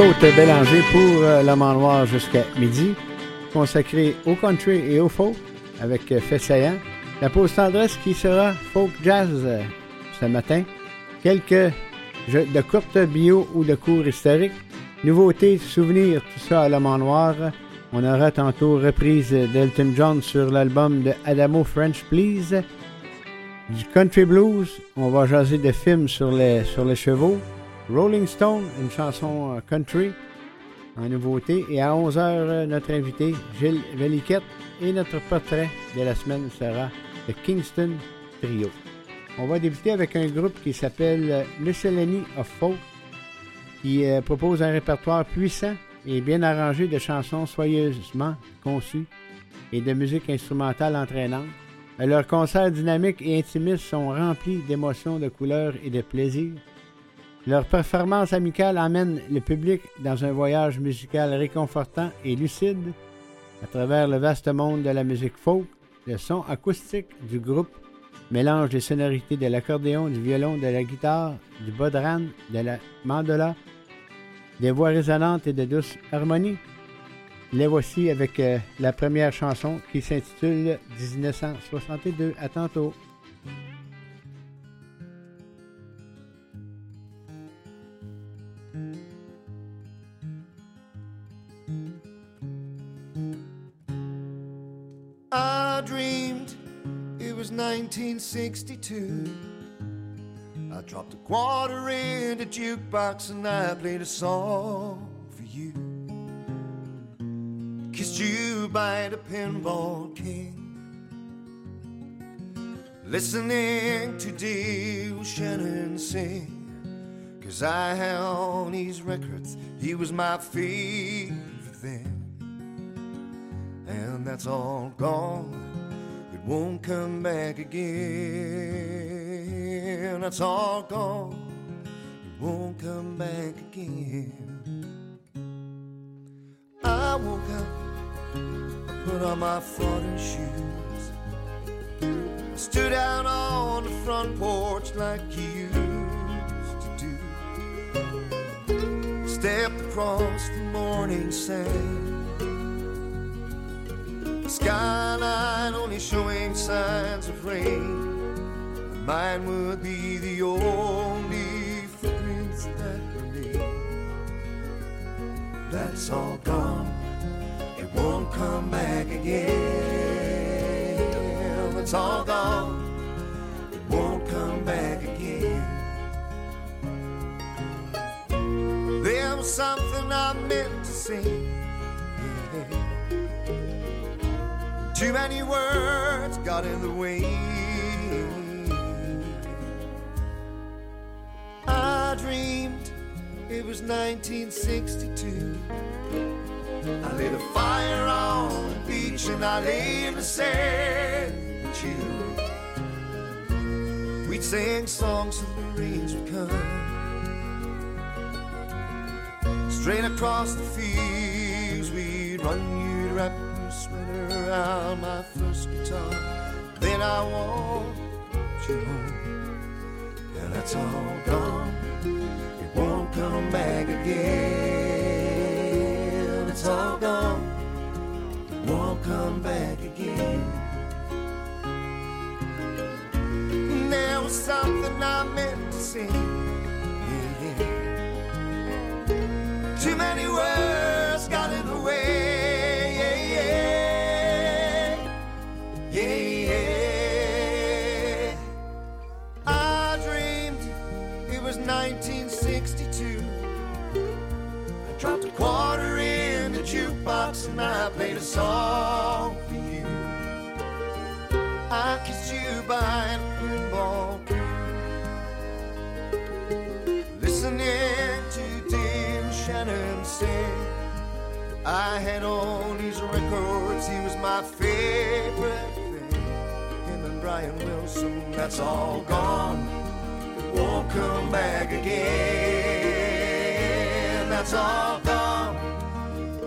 Côte Bélanger pour euh, le manoir jusqu'à midi, consacré au country et au folk avec euh, Fait La pause tendresse qui sera folk jazz euh, ce matin. Quelques jeux de courtes bio ou de cours historiques. Nouveautés, souvenirs, tout ça à la manoir. On aura tantôt reprise d'Elton John sur l'album de Adamo French Please. Du country blues. On va jaser de films sur les, sur les chevaux. Rolling Stone, une chanson euh, country en nouveauté. Et à 11h, euh, notre invité, Gilles Veliquette. Et notre portrait de la semaine sera le Kingston Trio. On va débuter avec un groupe qui s'appelle euh, Miscellany of Folk, qui propose un répertoire puissant et bien arrangé de chansons soigneusement conçues et de musique instrumentale entraînante. Leurs concerts dynamiques et intimistes sont remplis d'émotions, de couleurs et de plaisir. Leur performance amicale amène le public dans un voyage musical réconfortant et lucide à travers le vaste monde de la musique folk. Le son acoustique du groupe mélange les sonorités de l'accordéon, du violon, de la guitare, du bodhran, de la mandola, des voix résonantes et de douces harmonies. Les voici avec euh, la première chanson qui s'intitule 1962. À tantôt. I dreamed it was 1962. I dropped a quarter in the jukebox and I played a song for you. Kissed you by the pinball king. Listening to Dale Shannon sing. Cause I had all these records, he was my favorite thing and that's all gone. It won't come back again. That's all gone. It won't come back again. I woke up, I put on my floating shoes, I stood out on the front porch like you used to do, stepped across the morning sand skyline only showing signs of rain. Mine would be the only footprints that remain. That's all gone, it won't come back again. It's all gone, it won't come back again. There was something I meant to say Too many words got in the way. I dreamed it was 1962. I lit a fire on the beach and I lay in the sand with you. We'd sing songs and the rains would come. Straight across the fields, we'd run you around my first guitar. Then I walked you home, and that's all gone. It won't come back again. It's all gone. It won't come back again. There was something I meant to say. Jukebox and I played a song for you. I kissed you by the pinball Listening to Dale Shannon sing. I had all these records, he was my favorite thing. Him and Brian Wilson, that's all gone. Won't come back again. That's all gone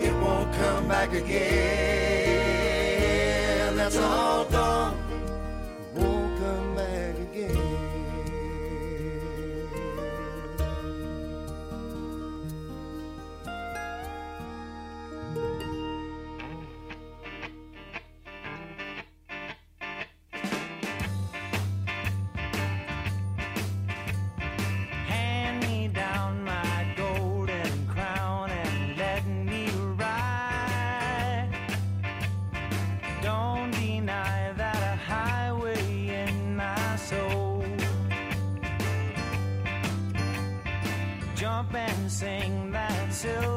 it won't come back again. till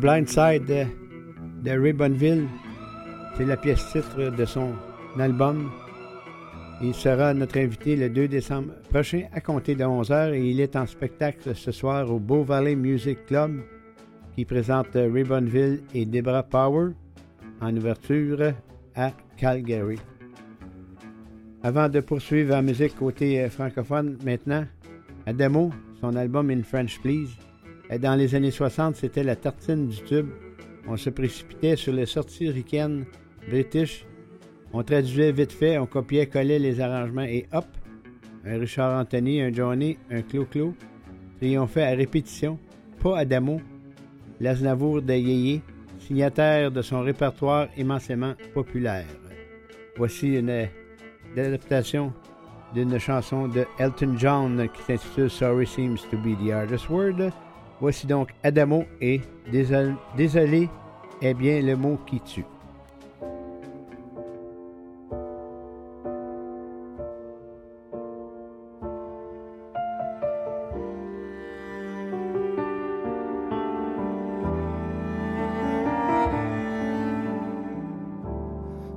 Blind Side de, de Ribbonville. C'est la pièce titre de son album. Il sera notre invité le 2 décembre prochain à compter de 11h et il est en spectacle ce soir au Beau Valley Music Club qui présente Ribbonville et Debra Power en ouverture à Calgary. Avant de poursuivre en musique côté euh, francophone maintenant, Adamo, son album In French Please. Euh, Dans les années 60, c'était la tartine du tube. On se précipitait sur les sorties ricaines british. On traduisait vite fait, on copiait, collait les arrangements et hop, un Richard Anthony, un Johnny, un Clo-Clo. Triomphait à répétition, pas Adamo, l'Aznavour de Yéyé, signataire de son répertoire immensément populaire. Voici une adaptation d'une chanson de Elton John qui s'intitule Sorry Seems to be the Hardest Word. Voici donc Adamo et Désolé, est bien le mot qui tue.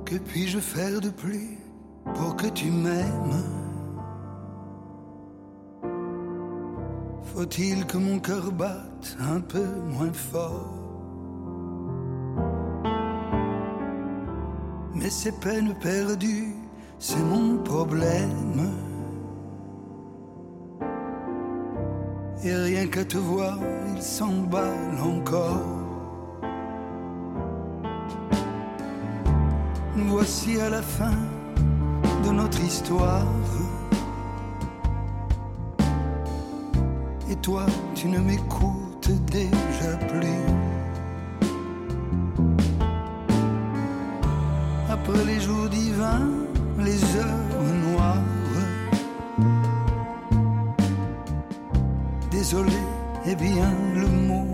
Que puis-je faire de plus pour que tu m'aimes? Faut-il que mon cœur batte un peu moins fort? Mais ces peines perdues, c'est mon problème. Et rien qu'à te voir, il s'emballe encore. Voici à la fin de notre histoire. Et toi, tu ne m'écoutes déjà plus. Après les jours divins, les heures noires. Désolé est bien le mot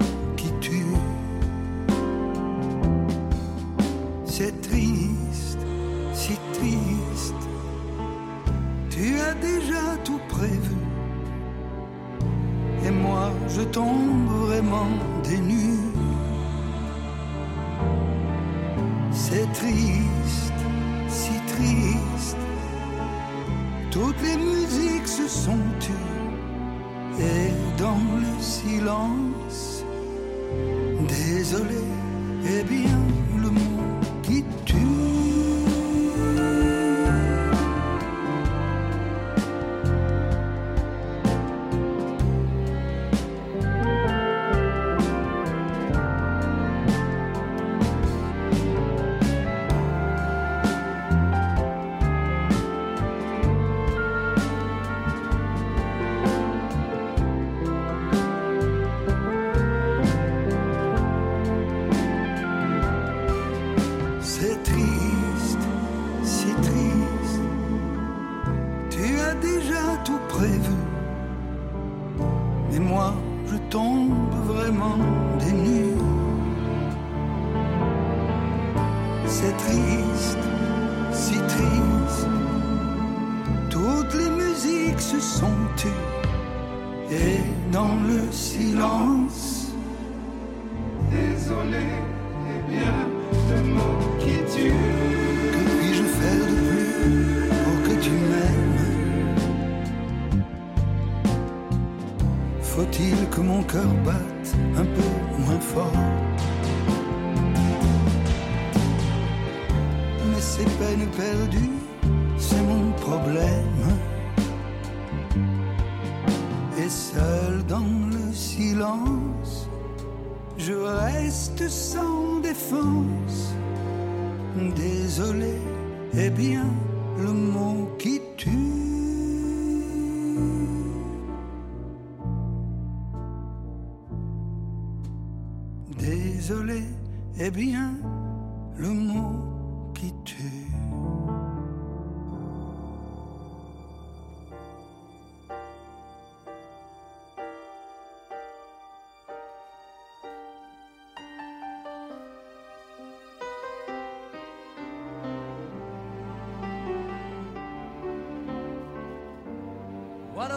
What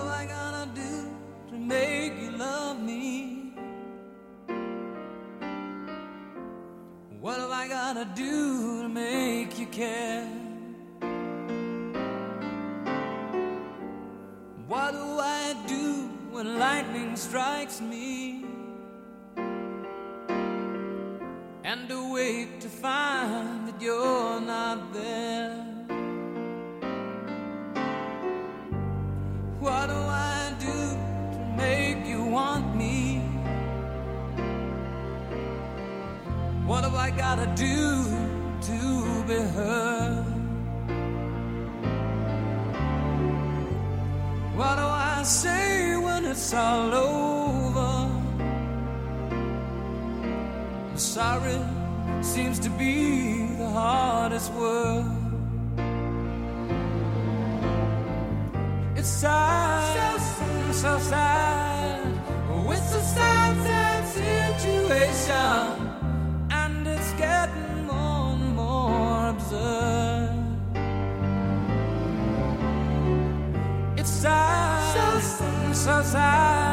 I gonna do to make you love me? What am I gonna do? me and awake to find that you're not there. What do I do to make you want me? What do I gotta do to be heard? What do I say when it's all over? sorry seems to be the hardest word. It's sad, so, so sad. with it's a sad, sad situation, and it's getting more and more absurd. It's sad, so, so sad.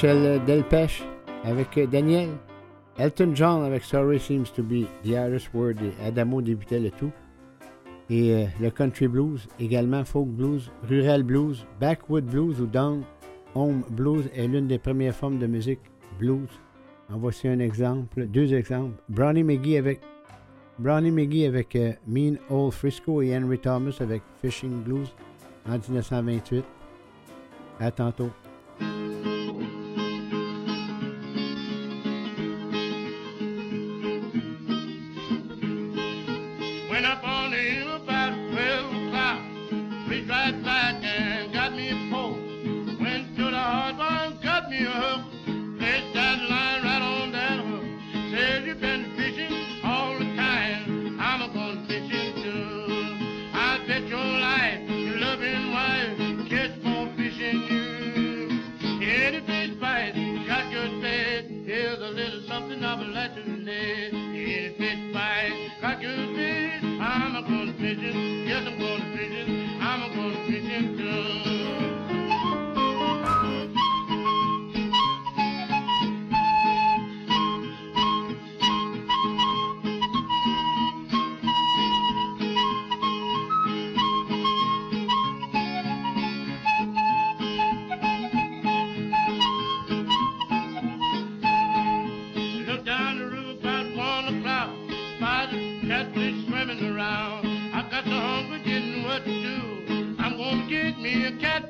Michel Delpech avec Daniel. Elton John avec Sorry Seems to Be the Irish Word Adamo débutait le tout. Et euh, le country blues, également folk blues, rural blues, backwood blues ou down home blues est l'une des premières formes de musique blues. En voici un exemple, deux exemples. Brownie McGee avec Brownie McGee avec euh, Mean Old Frisco et Henry Thomas avec Fishing Blues en 1928. À tantôt. cockatoo fish. I'm a going fishing. Yes, I'm going fishing. I'm a going fishing too. Gonna get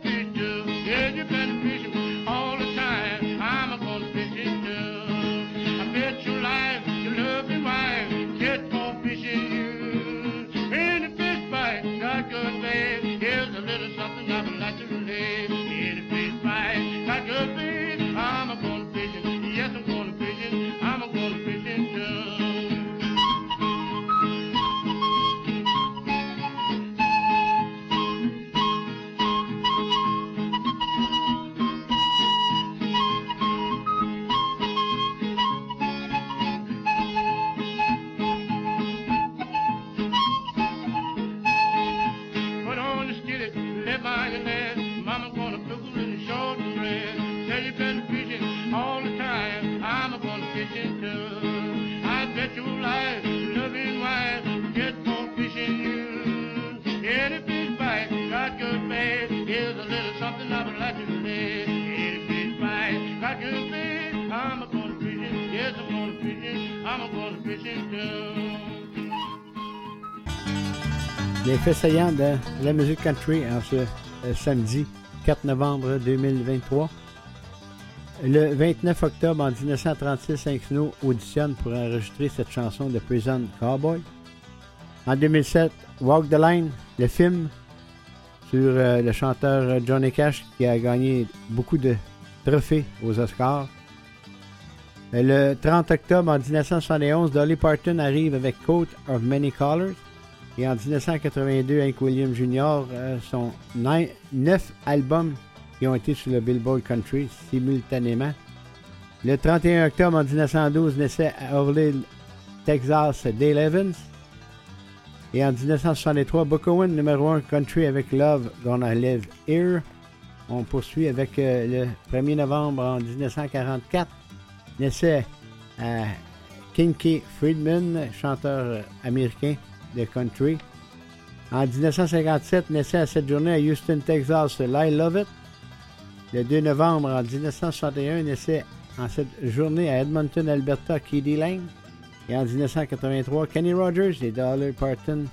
little something. Les faits de la musique country en ce euh, samedi 4 novembre 2023. Le 29 octobre en 1936, Hank Snow auditionne pour enregistrer cette chanson de Prison Cowboy. En 2007, Walk the Line, le film sur euh, le chanteur Johnny Cash qui a gagné beaucoup de trophées aux Oscars. Euh, Le 30 octobre en 1971, Dolly Parton arrive avec Coat of Many Colors. Et en 1982, Hank Williams Jr. euh, sont ni- neuf albums qui ont été sur le Billboard Country simultanément. Le 31 octobre en 1912 naissait à Texas, Dale Evans. Et en 1963, Book Owen, numéro 1 country avec Love Gonna Live Here. On poursuit avec euh, le 1er novembre en 1944. Naissait à Kinky Friedman, chanteur euh, américain de country. En 1957, naissait à cette journée à Houston, Texas, Lyle Lovett. Le 2 novembre en 1961, naissait en cette journée à Edmonton, Alberta, Keedy Lang. Et en 1983, Kenny Rogers et Dolly Parton,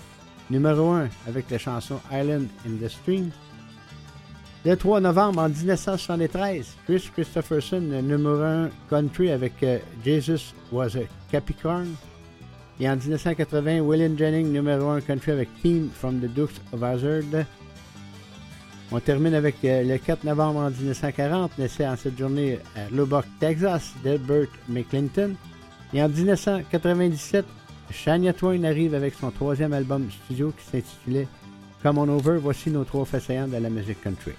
numéro 1 avec la chanson Island in the Stream. Le 3 novembre en 1973, Chris Christopherson, numéro 1 country avec euh, Jesus Was a Capricorn. Et en 1980, William Jennings, numéro 1 country avec Team from the Dukes of Hazzard. On termine avec euh, le 4 novembre en 1940, naissait en cette journée à Lubbock, Texas, Delbert McClinton. Et en 1997, Shania Twain arrive avec son troisième album studio qui s'intitulait Come On Over. Voici nos trois saillants de la musique country.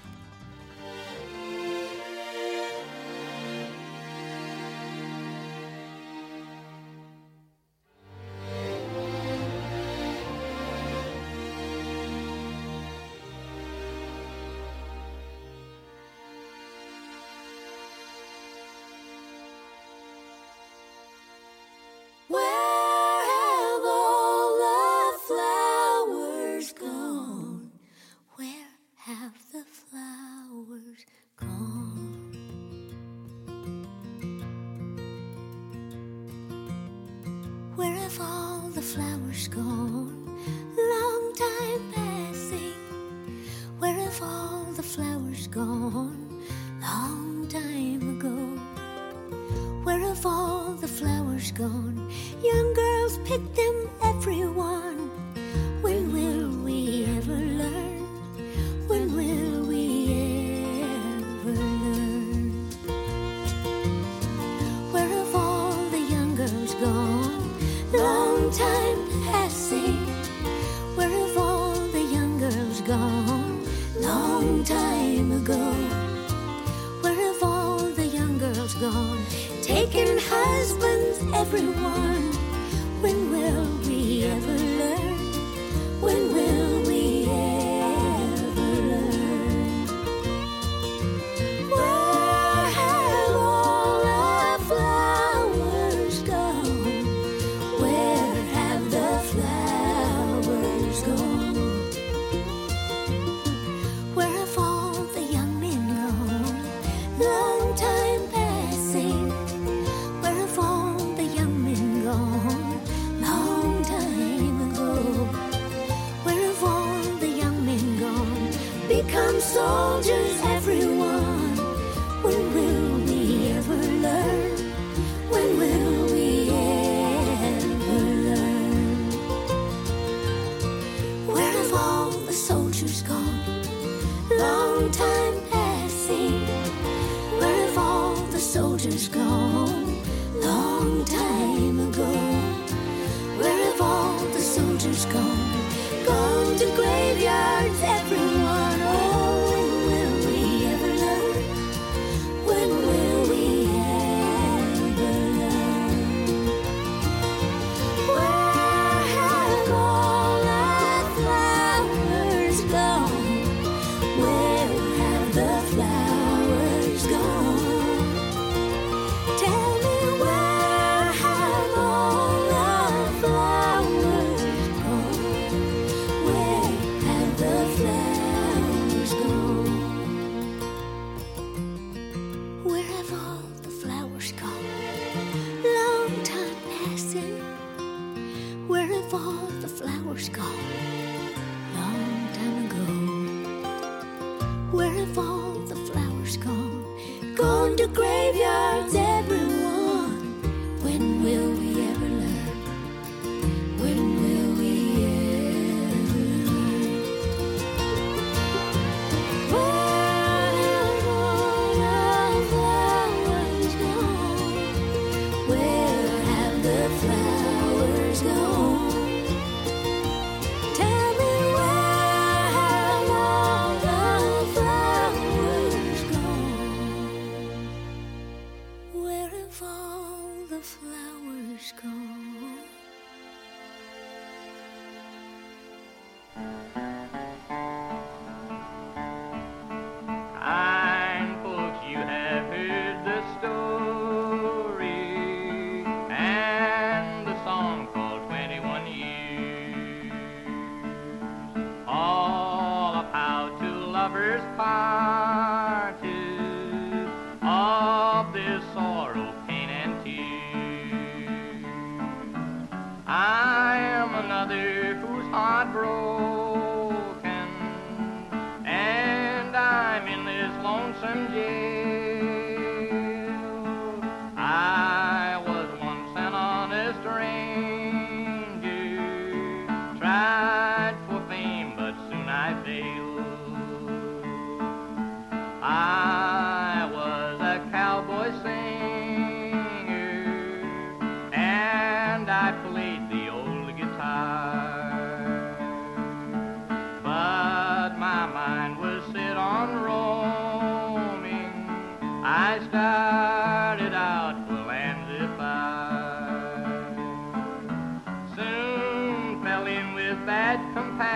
with bad companions,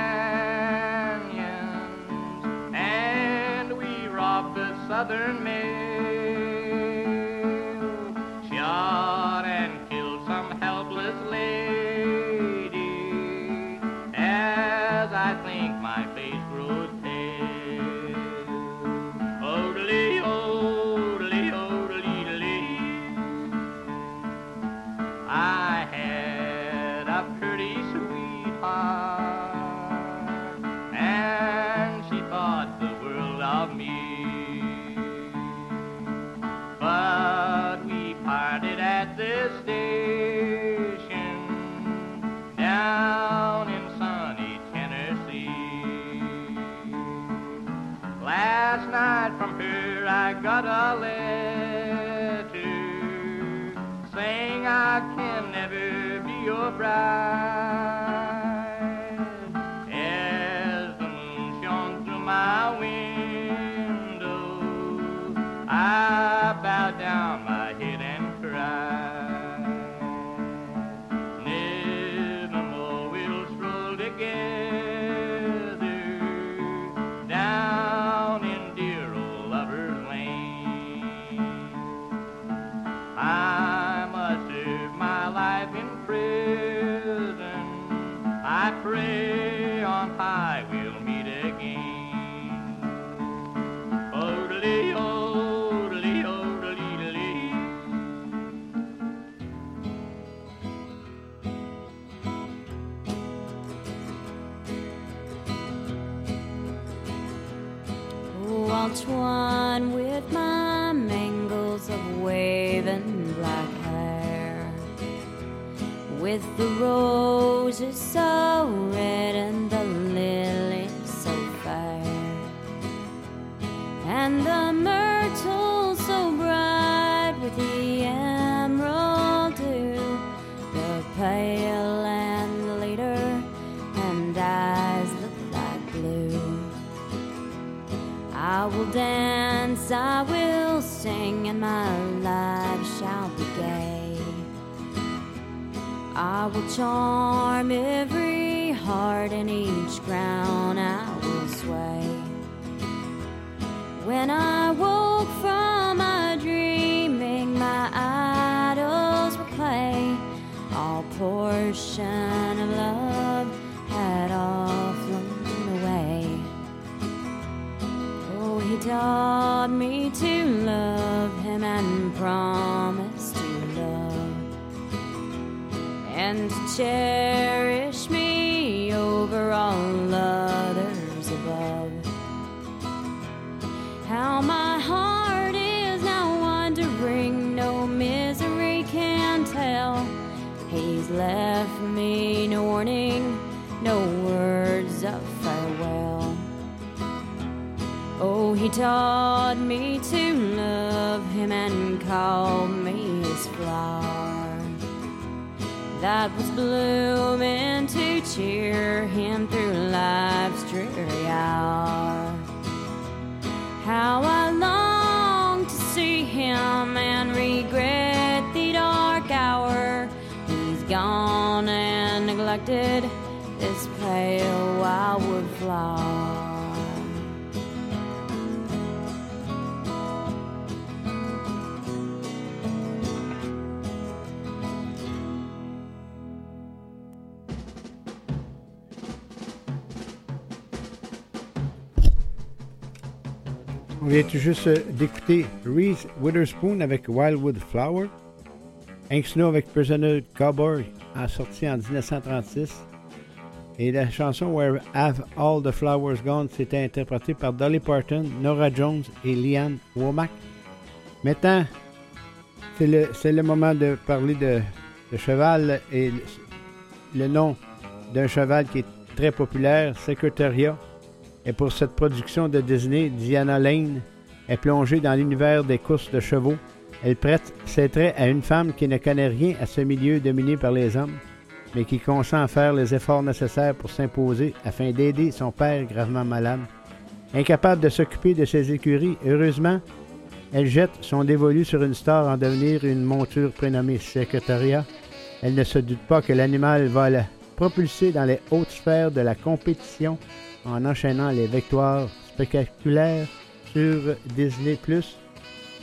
and we robbed the southern men. Right. Will charm every heart, and each crown cherish me over all others above. How my heart is now wondering, no misery can tell. He's left me no warning, no words of farewell. Oh, he taught was to cheer him through life's dreary hour. How I long to see him and regret the dark hour. He's gone and neglected this pale wildwood flower. Vient tout juste euh, d'écouter Reese Witherspoon avec Wildwood Flower? Hank Snow avec Prisoner Cowboy, a sorti en 1936. Et la chanson Where Have All the Flowers Gone, c'était interprété par Dolly Parton, Nora Jones et Leanne Womack. Maintenant, c'est le, moment de parler de, cheval et le, le nom d'un cheval qui est très populaire, Secretariat. Et pour cette production de Disney, Diana Lane est plongée dans l'univers des courses de chevaux. Elle prête ses traits à une femme qui ne connaît rien à ce milieu dominé par les hommes, mais qui consent à faire les efforts nécessaires pour s'imposer afin d'aider son père gravement malade. Incapable de s'occuper de ses écuries, heureusement, elle jette son dévolu sur une star en devenir une monture prénommée Secretariat. Elle ne se doute pas que l'animal va la propulser dans les hautes sphères de la compétition en enchaînant les victoires spectaculaires sur Disney+.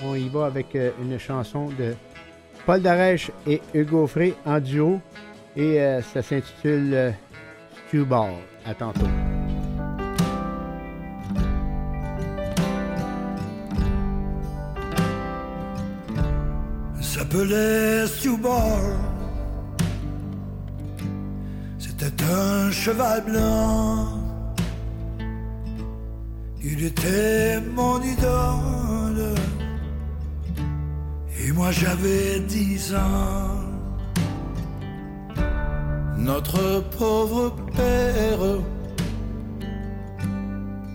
On y va avec euh, une chanson de Paul Darèche et Hugo Frey en duo et euh, ça s'intitule euh, Stew Ball. À tantôt. s'appelait Stewbar. C'était un cheval blanc. Il était mon idole. Et moi j'avais dix ans. Notre pauvre père,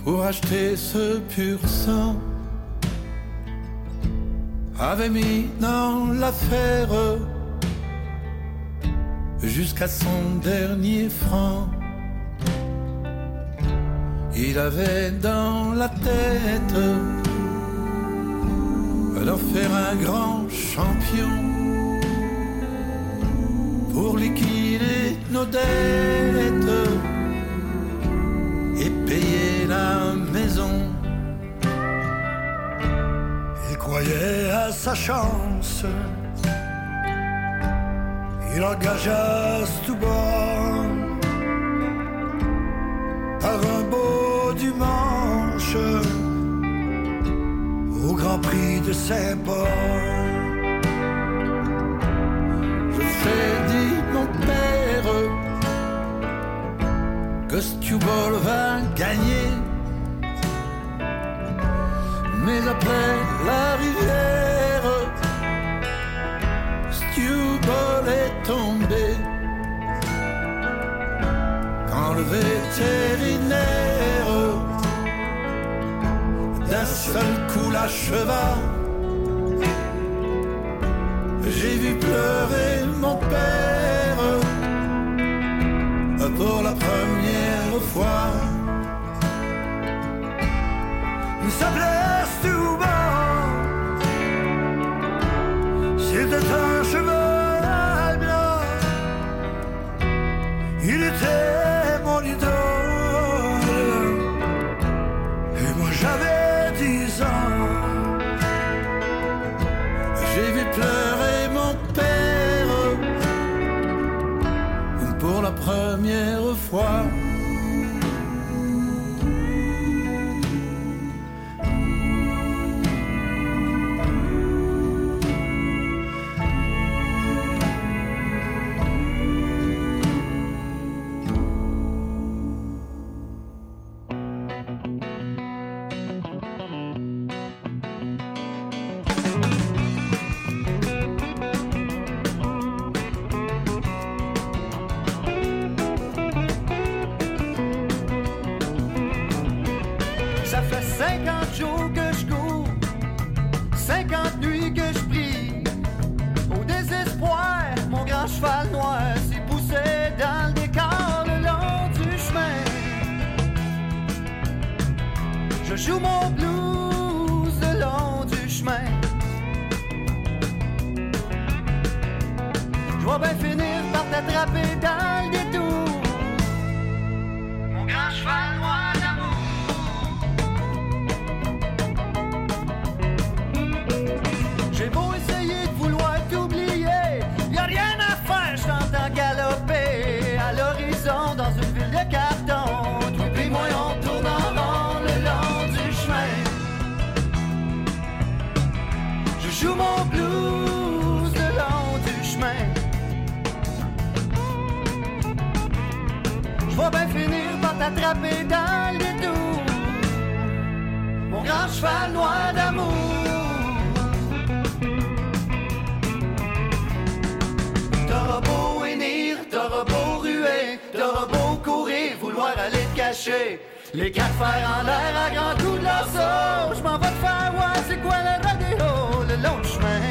pour acheter ce pur sang, avait mis dans l'affaire jusqu'à son dernier franc. Il avait dans la tête d'en faire un grand champion pour liquider nos dettes et payer la maison. Il croyait à sa chance. Il engagea Stoubar par un beau dimanche au Grand Prix de Saint-Paul. Je sais, dit mon père, que Stewball va gagner. Mais après la rivière, Stewball est tombé. Quand le vétérinaire d'un seul coup la cheval. J'ai vu pleurer mon père pour la première fois. Il s'appelait d'attraper d'un attrapé dans les tours. Mon grand cheval noir d'amour. T'auras beau hennir, t'auras beau ruer, t'auras beau courir, vouloir aller te cacher. Les quatre fers en l'air à grand coup de leur Je m'en vais te faire voir c'est quoi le radio le long chemin.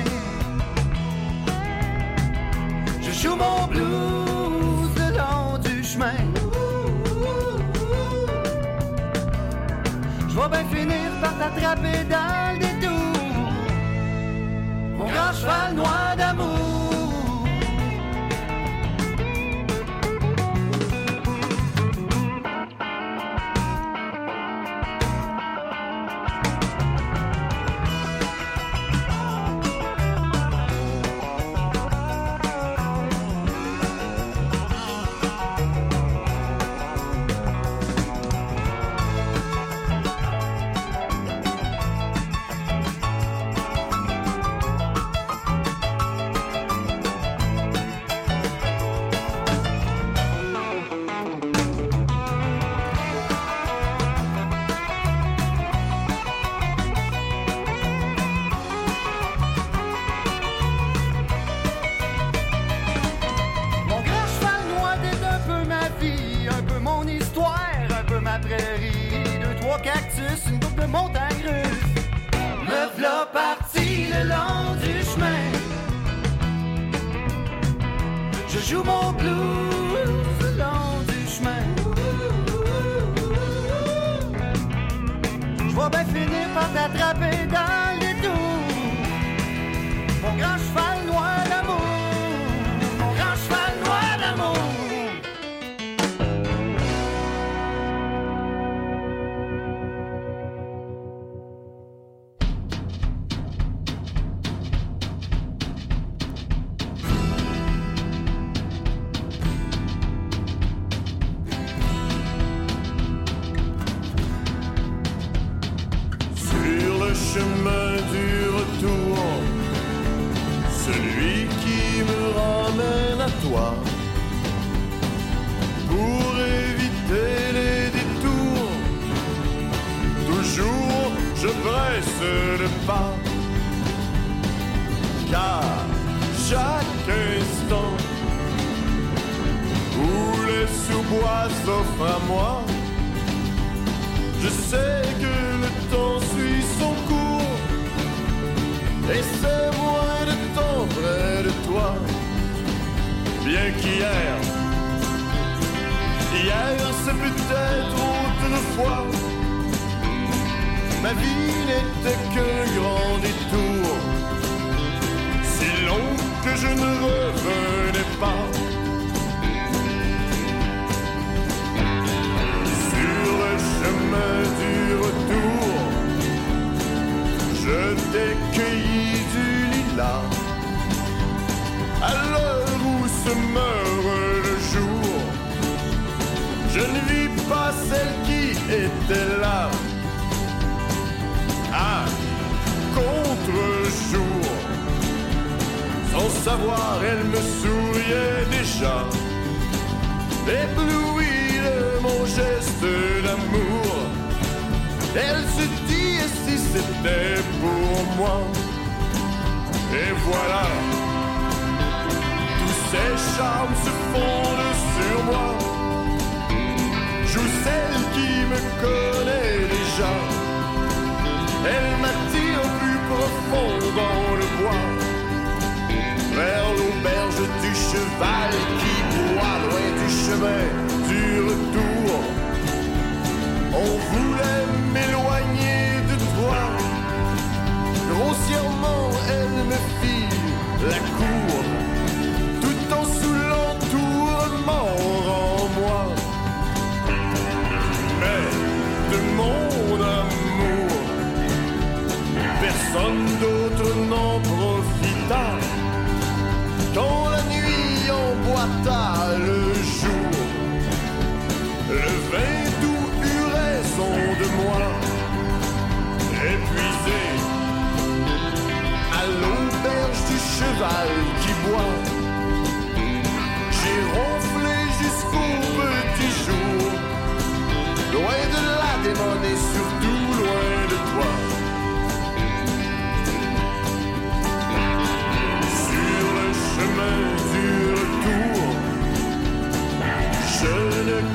Je joue mon blues. bien finir par t'attraper dans le détour. Mon grand cheval noir d'amour.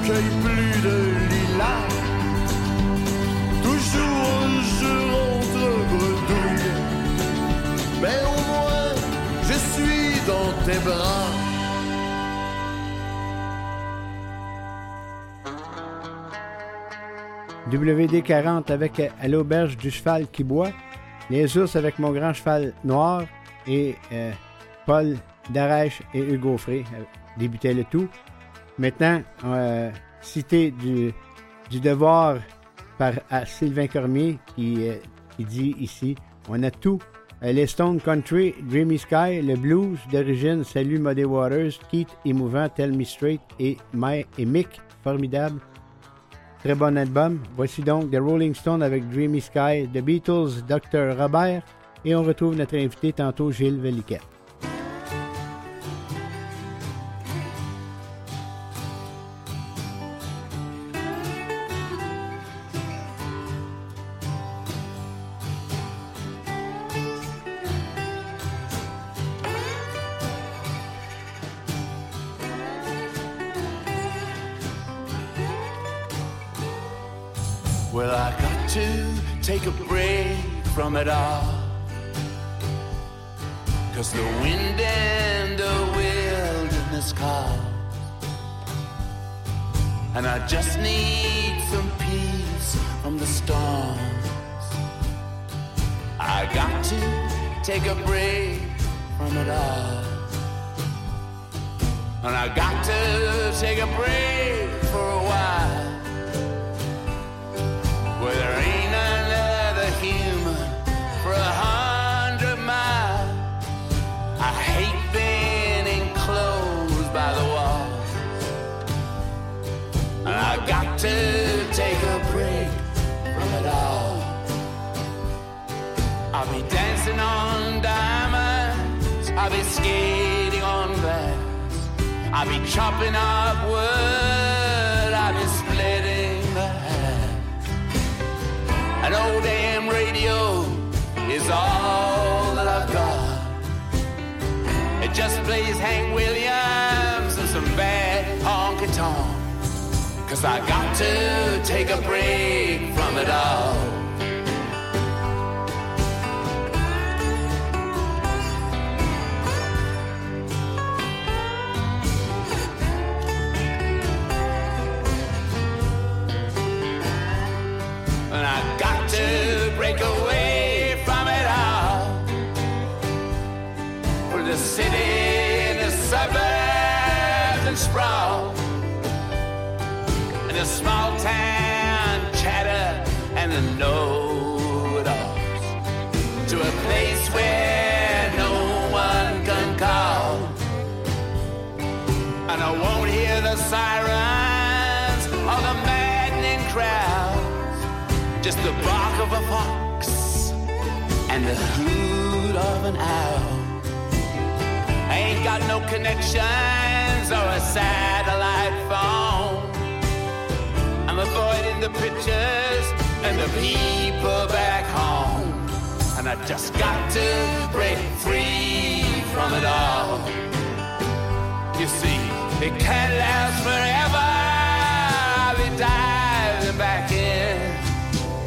Cueille plus de lilas. Toujours je rentre bredouille, mais au moins je suis dans tes bras. WD-40 avec euh, à l'auberge du cheval qui boit. Les ours avec mon grand cheval noir. Et euh, Paul Darèche et Hugo Frey euh, débutaient le tout. Maintenant, cité du, devoir par à Sylvain Cormier qui, euh, dit ici on a tout. Les Stone Country, Dreamy Sky, le blues d'origine, Salut Muddy Waters, Keith émouvant, Tell Me Straight et, My, et Mick, formidable. Très bon album. Voici donc The Rolling Stone avec Dreamy Sky, The Beatles, Dr. Robert. Et on retrouve notre invité tantôt, Gilles Veliquette. From it all. Cause the wind and the wilderness call. And I just need some peace from the storms. I got to take a break from it all. And I got to take a break for a while. Where there ain't And I got to take a break from it all. I'll be dancing on diamonds. I'll be skating on glass. I'll be chopping up wood. I'll be splitting the hair. An old damn radio is all that I've got. It just plays Hank Williams Cause I got to take a break from it all. break away from it all. For the city. The small town chatter and the know-it-alls. To a place where no one can call. And I won't hear the sirens or the maddening crowds. Just the bark of a fox and the hoot of an owl. I ain't got no connections or a satellite phone. I'm avoiding the pictures and the people back home. And I just got to break free from it all. You see, it can't last forever. I'll be diving back in.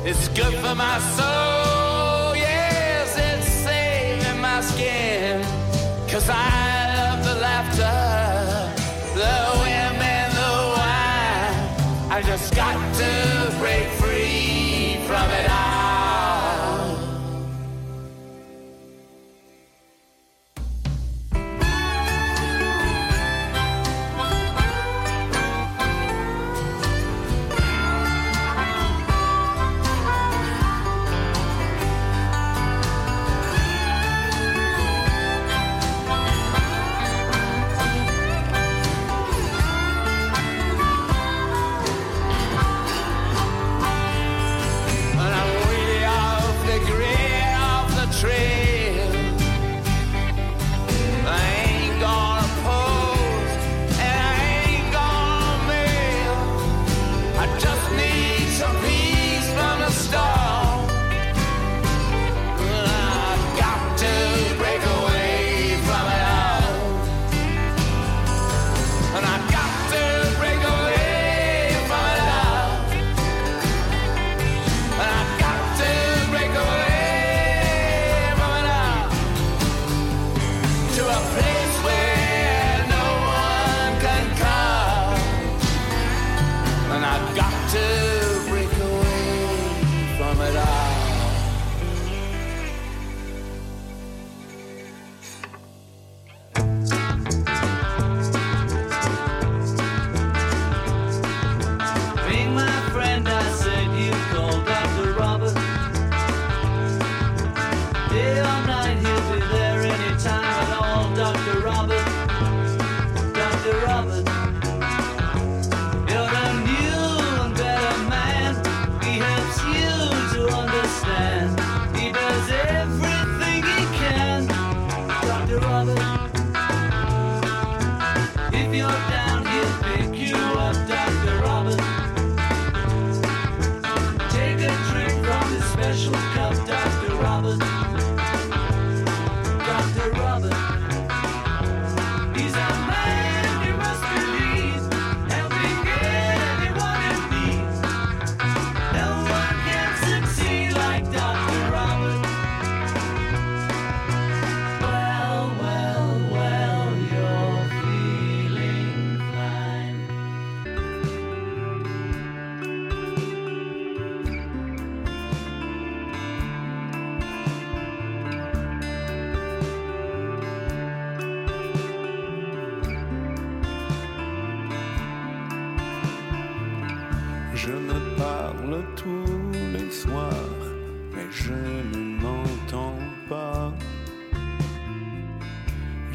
It's good for my soul, yes, it's saving my skin. Cause I love the laughter, the. I just got to break free from it all.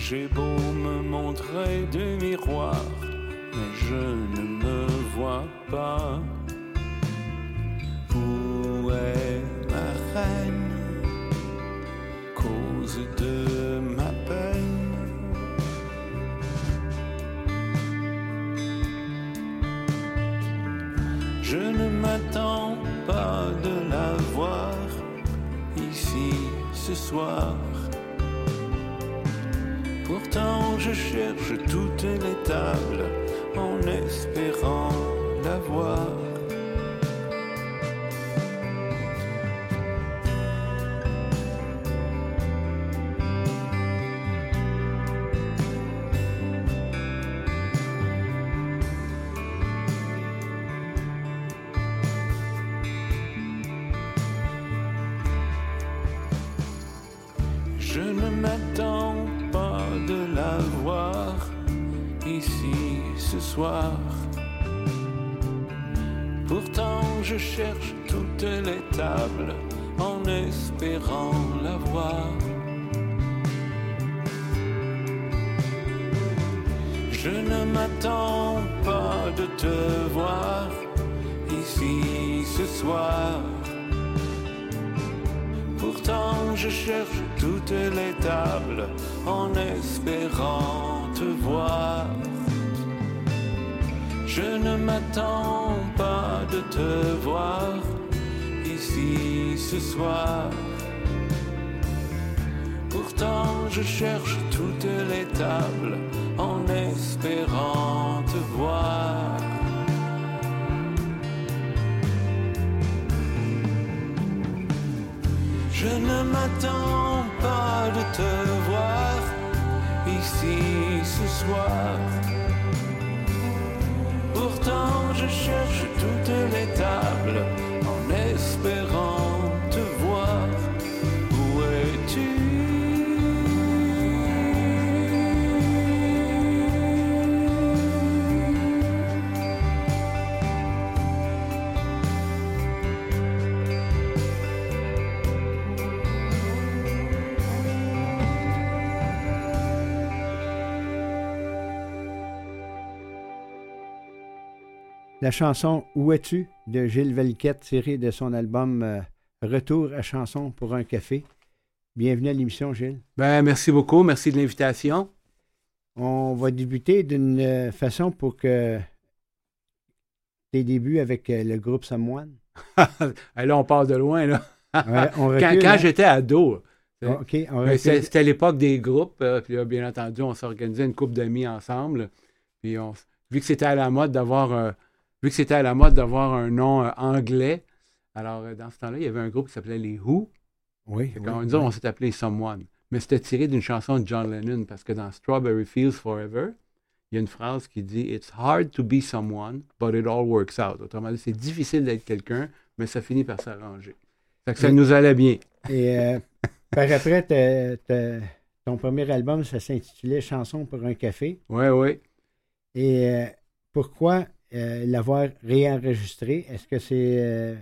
J'ai beau me montrer du miroir, mais je ne me vois pas. Pourtant je cherche toutes les tables en espérant la voir. Je ne m'attends pas de te voir ici ce soir. Pourtant je cherche toutes les tables en espérant te voir. Je ne m'attends pas de te voir ici ce soir. Pourtant je cherche toutes les tables en espérant toutes La chanson Où es-tu? de Gilles Velquette, tirée de son album euh, Retour à chanson pour un café. Bienvenue à l'émission, Gilles. Ben, merci beaucoup. Merci de l'invitation. On va débuter d'une euh, façon pour que tes débuts avec euh, le groupe. Eh, là, on part de loin. Là. Ouais, on quand recule, quand hein? j'étais ado, OK, on ben, c'était l'époque des groupes. puis là, bien entendu, on s'organisait une couple d'amis ensemble. Puis on, vu que c'était à la mode d'avoir vu que c'était à la mode d'avoir un nom euh, anglais, alors euh, dans ce temps-là, il y avait un groupe qui s'appelait les Who. Oui, Fait oui, qu'on- nous oui. on s'est appelé Someone. Mais c'était tiré d'une chanson de John Lennon parce que dans Strawberry Fields Forever, il y a une phrase qui dit It's hard to be someone, but it all works out. Autrement dit, c'est difficile d'être quelqu'un, mais ça finit par s'arranger. Fait que ça nous allait bien. Et euh, par après, ton premier album, ça s'intitulait Chanson pour un café. Oui, oui. Et euh, pourquoi euh, l'avoir réenregistré? Est-ce que c'est euh,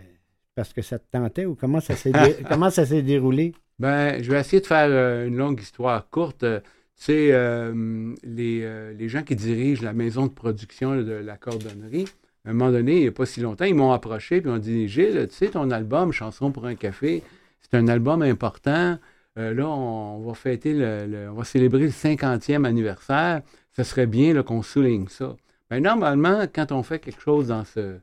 parce que ça te tentait ou comment ça s'est dé- comment ça s'est déroulé? Ben, je vais essayer de faire euh, une longue histoire courte. Tu sais, euh, les, les gens qui dirigent la maison de production de la cordonnerie, à un moment donné, il n'y a pas si longtemps, ils m'ont approché et ont dit Gilles, tu sais, ton album Chanson pour un café, c'est un album important. Euh, là, on, va fêter, le, le- on va célébrer le 50e anniversaire. Ce serait bien là, qu'on souligne ça. Ben, normalement, quand on fait quelque chose dans ce,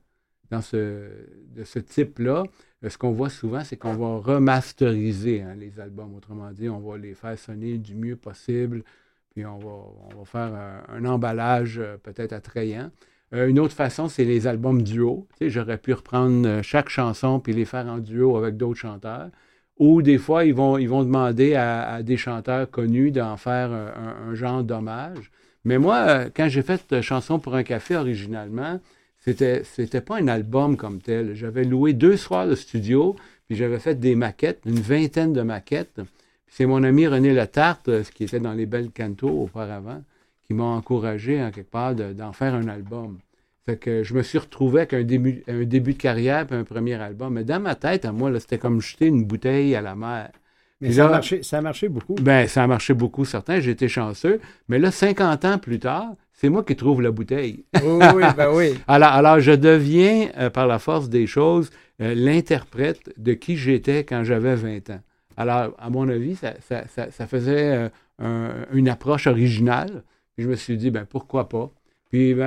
dans ce, de ce type-là, euh, ce qu'on voit souvent, c'est qu'on va remasteriser hein, les albums. Autrement dit, on va les faire sonner du mieux possible, puis on va, on va faire un, emballage euh, peut-être attrayant. Euh, une autre façon, c'est les albums duo. Tu sais, J'aurais pu reprendre chaque chanson puis les faire en duo avec d'autres chanteurs. Ou des fois, ils vont, ils vont demander à, des chanteurs connus d'en faire un genre d'hommage. Mais moi, euh, quand j'ai fait euh, Chanson pour un café originalement, c'était, c'était pas un album comme tel. J'avais loué deux soirs de studio, puis j'avais fait des maquettes, une vingtaine de maquettes. Puis c'est mon ami René Letarte, euh, qui était dans les Belles Cantos auparavant, qui m'a encouragé, en quelque part, de- d'en faire un album. Que je me suis retrouvé avec un début, un début de carrière puis un premier album. Mais dans ma tête, à moi, là, c'était comme jeter une bouteille à la mer. Mais Puis ça, a marché, ça a marché beaucoup. ben, ça a marché beaucoup, certains. J'ai été chanceux. Mais là, 50 ans plus tard, c'est moi qui trouve la bouteille. Oui, oui, ben oui. Alors, alors je deviens, euh, par la force des choses, euh, l'interprète de qui j'étais quand j'avais 20 ans. Alors, à mon avis, ça, ça- ça- ça faisait euh, un- une approche originale. Puis je me suis dit, ben pourquoi pas? Puis ben,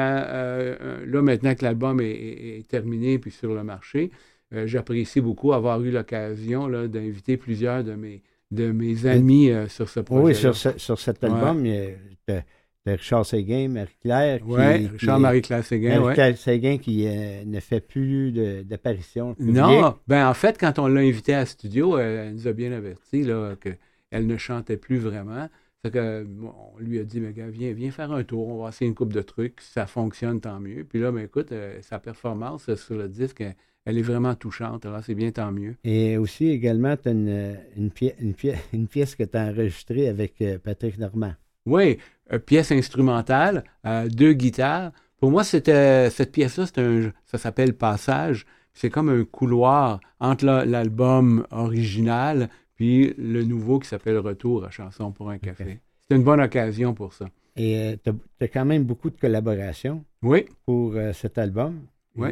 là, maintenant que l'album est, est- est terminé puis sur le marché, euh, j'apprécie beaucoup avoir eu l'occasion d'inviter plusieurs de mes, de mes amis euh, sur ce projet. Oui, sur, ce- sur cet Ouais. album, il y a Richard Séguin, Marie-Claire. Oui, Richard-Marie-Claire Séguin, ouais. Marie-Claire Séguin qui euh, ne fait plus d'apparition. Non, ben en fait, quand on l'a invitée à studio, elle, elle nous a bien averti qu'elle ne chantait plus vraiment. Fait que, bon, on lui a dit, mais gars, viens, viens faire un tour, on va essayer une coupe de trucs. Si ça fonctionne, tant mieux. Puis là, ben écoute, euh, sa performance sur le disque, elle, est vraiment touchante. Alors, c'est bien, tant mieux. Et aussi, également, tu as une, une, pièce, une, pièce, une pièce que tu as enregistrée avec euh, Patrick Normand. Oui, euh, pièce instrumentale, euh, deux guitares. Pour moi, c'était cette pièce-là, c'est un, ça s'appelle Passage. C'est comme un couloir entre la- l'album original puis le nouveau qui s'appelle Retour à chanson pour un café. C'était une bonne occasion pour ça. Et tu as, quand même beaucoup de collaborations Oui, pour cet album. Oui.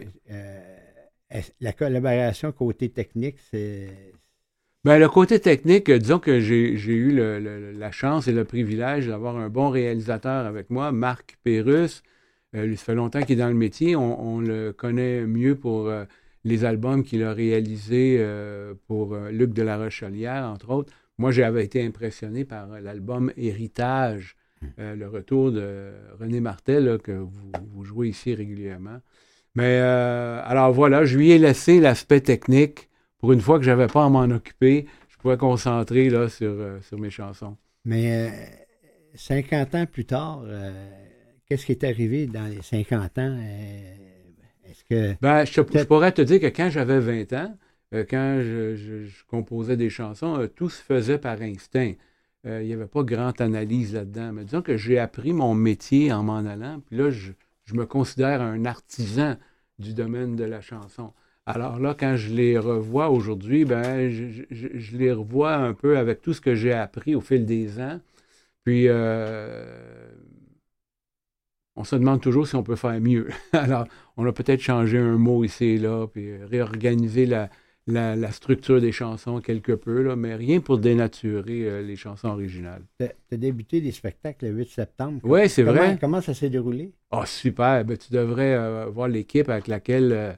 La collaboration côté technique, c'est. Ben, le côté technique, euh, disons que j'ai eu le- le- la chance et le privilège d'avoir un bon réalisateur avec moi, Marc Pérus. Euh, ça fait longtemps qu'il est dans le métier. On, on le connaît mieux pour euh, les albums qu'il a réalisés euh, pour Luc de la Rochelière, entre autres. Moi, j'avais été impressionné par l'album Héritage, euh, le retour de René Martel, là, que vous, vous jouez ici régulièrement. Mais euh, alors voilà, je lui ai laissé l'aspect technique pour une fois que je n'avais pas à m'en occuper, je pouvais concentrer là, sur, euh, sur mes chansons. Mais euh, 50 ans plus tard, euh, qu'est-ce qui est arrivé dans les 50 ans? Est-ce que. Ben, je, pourrais te dire que quand j'avais 20 ans, quand je, je- je composais des chansons, tout se faisait par instinct. Il n'y avait pas grande analyse là-dedans. Mais disons que j'ai appris mon métier en m'en allant, puis là, je, je me considère un artisan du domaine de la chanson. Alors là, quand je les revois aujourd'hui, ben, je, les revois un peu avec tout ce que j'ai appris au fil des ans. Puis, euh, on se demande toujours si on peut faire mieux. Alors, on a peut-être changé un mot ici et là, puis réorganisé la, la, la structure des chansons quelque peu, là, mais rien pour dénaturer euh, les chansons originales. Tu as débuté des spectacles le 8 septembre. Ouais, c'est vrai. Comment ça s'est déroulé? Ah, super. Ben, tu devrais euh, voir l'équipe avec laquelle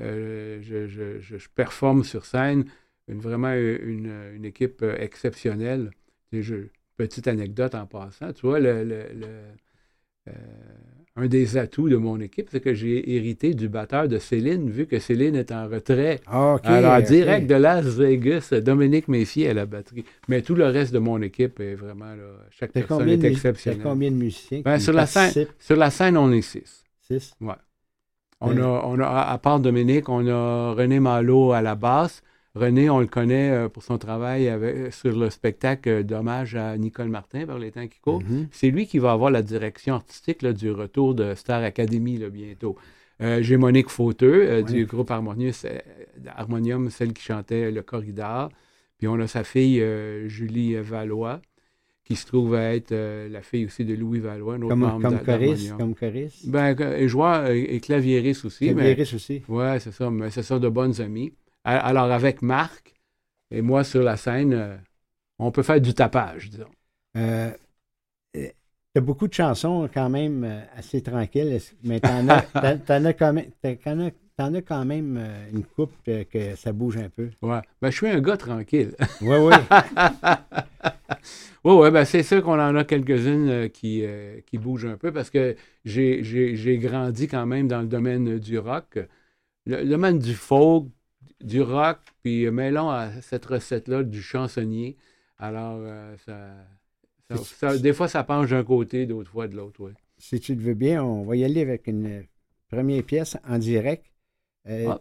euh, je, je- je- je performe sur scène. Une, vraiment une, une équipe exceptionnelle. Petite anecdote en passant. Tu vois, le, le- le- un des atouts de mon équipe, c'est que j'ai hérité du batteur de Céline, vu que Céline est en retrait. Ah. Alors, direct de Las Vegas, Dominique Messier à la batterie. Mais tout le reste de mon équipe est vraiment, là, chaque personne est exceptionnelle. combien de musiciens Ben, sur, la scène, participent? sur la scène, on est six. Six? Ouais. On Ouais. a, on a, à à part Dominique, on a René Malo à la basse. René, on le connaît euh, pour son travail avec- sur le spectacle euh, d'hommage à Nicole Martin par les temps qui courent. Mhm. C'est lui qui va avoir la direction artistique là, du retour de Star Academy là, bientôt. Euh, J'ai Monique Fauteux euh, Ouais. du groupe Harmonius, euh, Harmonium, celle qui chantait Le Corridor. Puis on a sa fille euh, Julie Valois, qui se trouve à être euh, la fille aussi de Louis Valois, un autre Comme, membre comme choriste? Comme choriste? Ben, joueur et, claviériste aussi. mais- Clavieriste aussi. Ouais, c'est ça, mais c'est ça de bonnes amies. Alors, avec Marc et moi sur la scène, euh, on peut faire du tapage, disons. Euh, tu as beaucoup de chansons quand même euh, assez tranquilles, mais t'en as, t'en- t'en as quand même, t'en as, quand même euh, une coupe euh, que ça bouge un peu. Ouais. Ben, je suis un gars tranquille. Oui, oui. Oui, oui, ben c'est sûr qu'on en a quelques-unes euh, qui, euh, qui bougent un peu parce que j'ai- j'ai j'ai grandi quand même dans le domaine du rock. Le, le domaine du folk, du rock, puis mêlons à cette recette-là du chansonnier. Alors, euh, ça, ça- ça- des fois, ça penche d'un côté, d'autres fois de l'autre, oui. si tu le veux bien, on va y aller avec une première pièce en direct. Euh, Ah.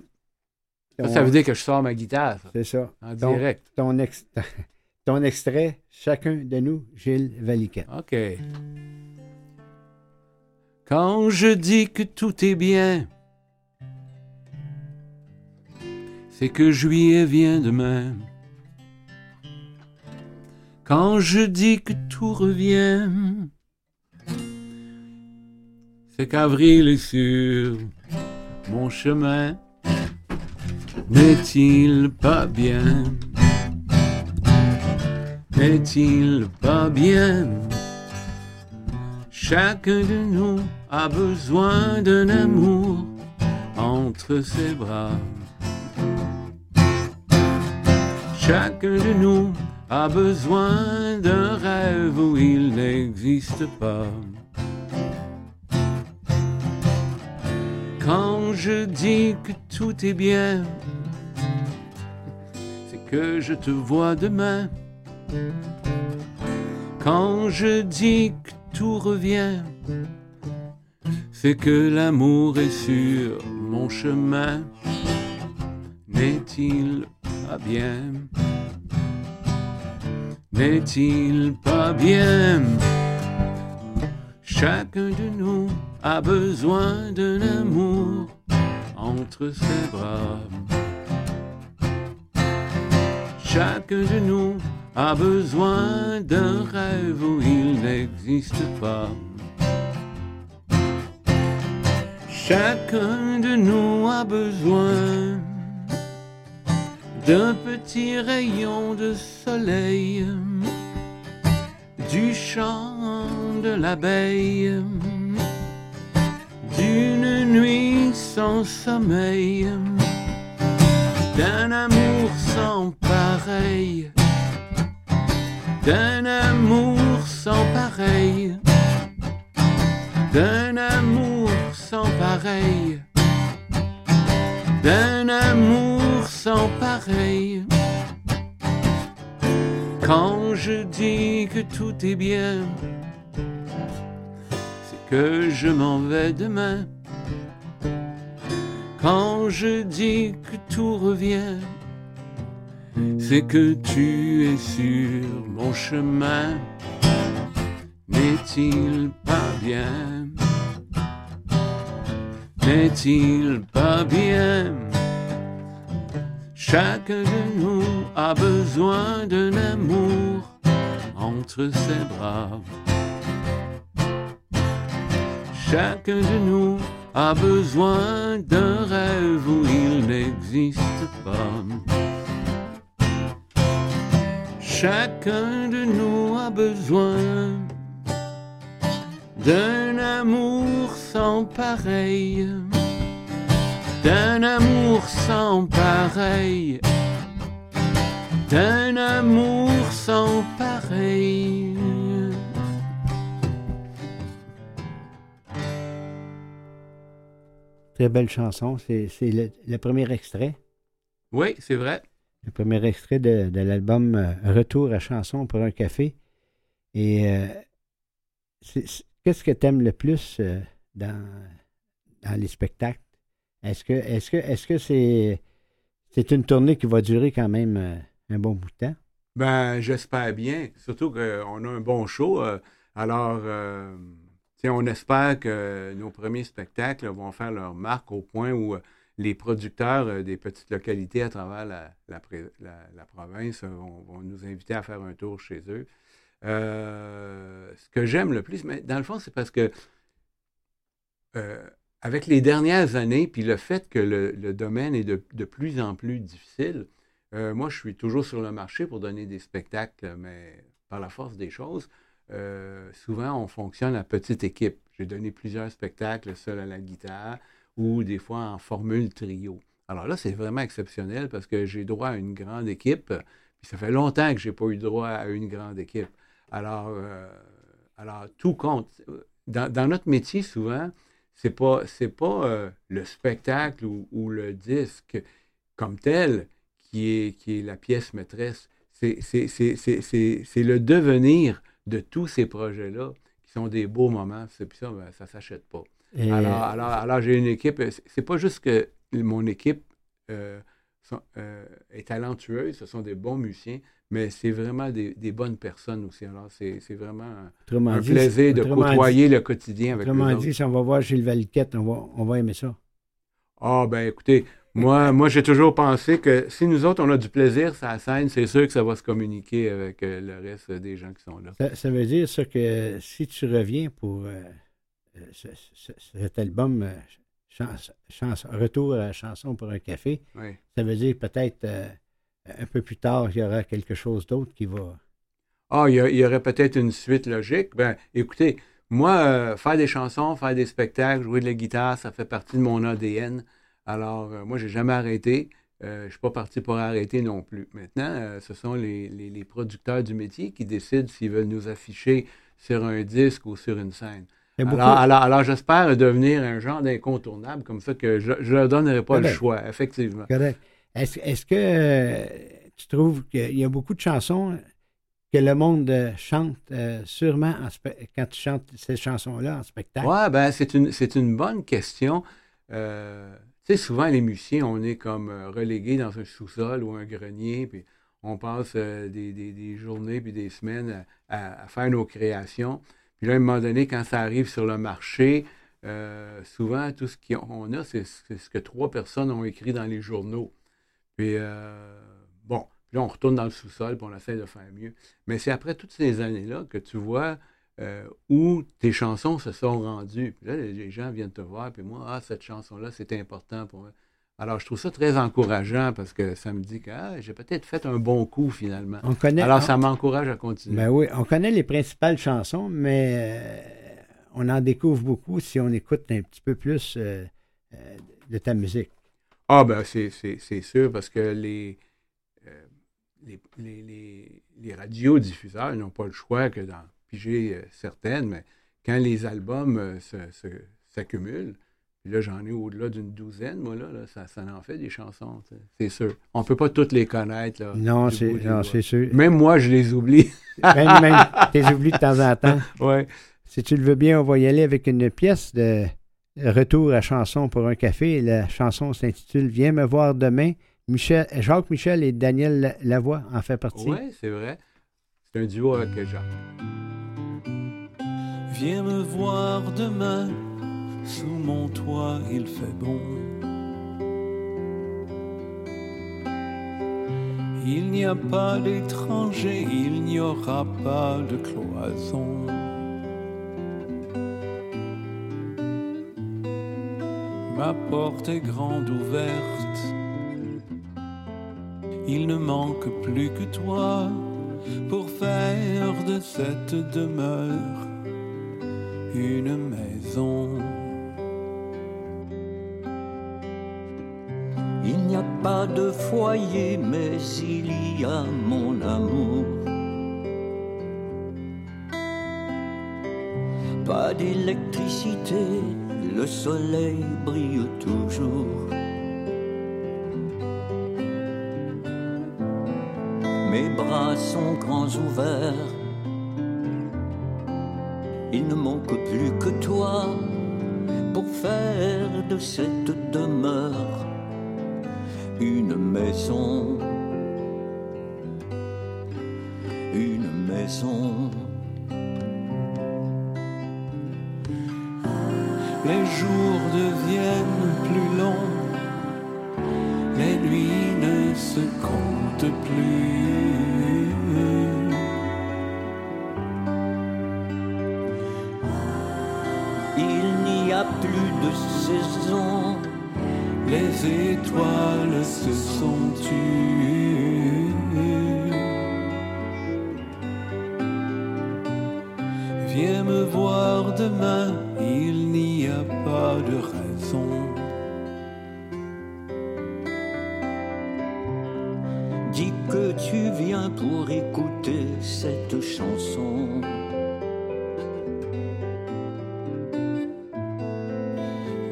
Ça, ton- ça veut dire que je sors ma guitare, C'est ça. en Ton- direct. Ton, ex- ton extrait, chacun de nous, Gilles Valiquette. OK. Quand je dis que tout est bien, c'est que juillet vient demain. Quand je dis que tout revient, c'est qu'avril est sur mon chemin. N'est-il pas bien? N'est-il pas bien? Chacun de nous a besoin d'un amour entre ses bras. Chacun de nous a besoin d'un rêve où il n'existe pas. Quand je dis que tout est bien, c'est que je te vois demain. Quand je dis que tout revient, c'est que l'amour est sur mon chemin. N'est-il pas bien? N'est-il pas bien? Chacun de nous a besoin d'un amour entre ses bras. Chacun de nous a besoin d'un rêve où il n'existe pas. Chacun de nous a besoin d'un petit rayon de soleil, du chant de l'abeille, d'une nuit sans sommeil, d'un amour sans pareil, d'un amour sans pareil, d'un amour sans pareil, d'un amour sans pareil. Quand je dis que tout est bien, c'est que je m'en vais demain. Quand je dis que tout revient, c'est que tu es sur mon chemin. N'est-il pas bien? N'est-il pas bien? Chacun de nous a besoin d'un amour entre ses bras. Chacun de nous a besoin d'un rêve où il n'existe pas. Chacun de nous a besoin d'un amour sans pareil, d'un amour sans pareil, d'un amour sans pareil. Très belle chanson. C'est le, le premier extrait. Oui, c'est vrai. Le premier extrait de, de l'album euh, Retour à chanson pour un café. Et euh, qu'est-ce que tu aimes le plus euh, dans, dans les spectacles? Est-ce que c'est une tournée qui va durer quand même euh, un bon bout de temps? Ben, j'espère bien. Surtout qu'on a un bon show. euh, alors, euh, on espère que nos premiers spectacles vont faire leur marque au point où les producteurs des petites localités à travers la, province vont, nous inviter à faire un tour chez eux. Ce que j'aime le plus, mais dans le fond, c'est parce que avec les dernières années, puis le fait que le, domaine est de, plus en plus difficile, euh, moi, je suis toujours sur le marché pour donner des spectacles, mais par la force des choses, euh, souvent, on fonctionne à petite équipe. J'ai donné plusieurs spectacles seul à la guitare ou des fois en formule trio. Alors là, c'est vraiment exceptionnel parce que j'ai droit à une grande équipe, puis ça fait longtemps que je n'ai pas eu droit à une grande équipe. Alors, euh, alors tout compte. Dans notre métier, souvent, c'est pas, c'est pas euh, le spectacle ou, ou le disque comme tel qui est, qui est la pièce maîtresse. C'est, le devenir de tous ces projets-là qui sont des beaux moments. C'est, puis ça, ben, ça ne s'achète pas. Et- Alors, alors, alors, j'ai une équipe. C'est, c'est pas juste que mon équipe euh, sont- euh, est talentueuse, ce sont des bons musiciens, mais c'est vraiment des, des bonnes personnes aussi. Alors, c'est, vraiment un, Autrement un dit, plaisir de côtoyer le quotidien avec Autrement eux dit, autres. si on va voir Gilles Valquette, on va, on va aimer ça. Ah, ben écoutez, moi, moi j'ai toujours pensé que si nous autres, on a du plaisir sur la scène, c'est sûr que ça va se communiquer avec euh, le reste des gens qui sont là. Ça, ça veut dire ça que si tu reviens pour euh, euh, ce- ce- cet album euh, Retour à la chanson pour un café, Oui. ça veut dire peut-être un peu plus tard, il y aura quelque chose d'autre qui va. Ah, il y, a- il y aurait peut-être une suite logique. Ben, écoutez, moi, euh, faire des chansons, faire des spectacles, jouer de la guitare, ça fait partie de mon ADN. Alors, euh, moi, j'ai jamais arrêté. Euh, je ne suis pas parti pour arrêter non plus. Maintenant, euh, ce sont les, les- les producteurs du métier qui décident s'ils veulent nous afficher sur un disque ou sur une scène. Alors, alors, alors, j'espère devenir un genre d'incontournable comme ça que je ne leur donnerai pas le choix, effectivement. Correct. Est-ce que euh, tu trouves qu'il y a beaucoup de chansons que le monde euh, chante euh, sûrement en quand tu chantes ces chansons-là en spectacle? Ouais, ben, c'est une, bonne question. Tu sais, souvent, les musiciens, on est comme relégués dans un sous-sol ou un grenier, puis on passe des, journées puis des semaines à, à- faire nos créations. Puis là, à un moment donné, quand ça arrive sur le marché, souvent, tout ce qu'on a, c'est ce que trois personnes ont écrit dans les journaux. Puis, euh, bon, puis là, on retourne dans le sous-sol, puis on essaie de faire mieux. Mais c'est après toutes ces années-là que tu vois euh, où tes chansons se sont rendues. Puis là, les gens viennent te voir, puis moi, ah, cette chanson-là, c'est important pour moi. Alors, je trouve ça très encourageant parce que ça me dit que ah, j'ai peut-être fait un bon coup finalement. On connaît- Alors, on- ça m'encourage à continuer. Ben oui, on connaît les principales chansons, mais euh, on en découvre beaucoup si on écoute un petit peu plus euh, de ta musique. Ah, ben, c'est, sûr, parce que les, euh, les, les, les, les radiodiffuseurs n'ont pas le choix que d'en piger euh, certaines, mais quand les albums euh, s'accumulent, là, j'en ai au-delà d'une douzaine, moi, là, là, ça, ça en fait des chansons, c'est sûr. On ne peut pas toutes les connaître, là. Non, c'est sûr. Même moi, je les oublie. Même, même, t'es oublié de temps en temps. Ouais. Si tu le veux bien, on va y aller avec une pièce de retour à chanson pour un café. La chanson s'intitule Viens me voir demain. Michel, Jacques Michel et Daniel La- Lavoie en fait partie. Oui, c'est vrai. C'est un duo avec Jacques. Viens me voir demain, sous mon toit il fait bon. Il n'y a pas d'étranger, il n'y aura pas de cloison. Ma porte est grande ouverte, il ne manque plus que toi pour faire de cette demeure une maison. Il n'y a pas de foyer, mais il y a mon amour. Pas d'électricité, le soleil brille toujours. Mes bras sont grands ouverts. Il ne manque plus que toi pour faire de cette demeure une maison. Une maison. Les jours deviennent plus longs, les nuits ne se comptent plus. Il n'y a plus de saison. Les étoiles se sont tues. Viens me voir demain, il de raison. Dis que tu viens pour écouter cette chanson.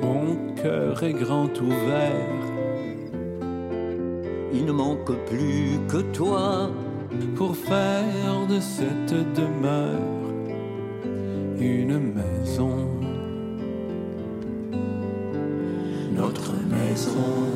Mon cœur est grand ouvert, Il ne manque plus que toi pour faire de cette demeure notre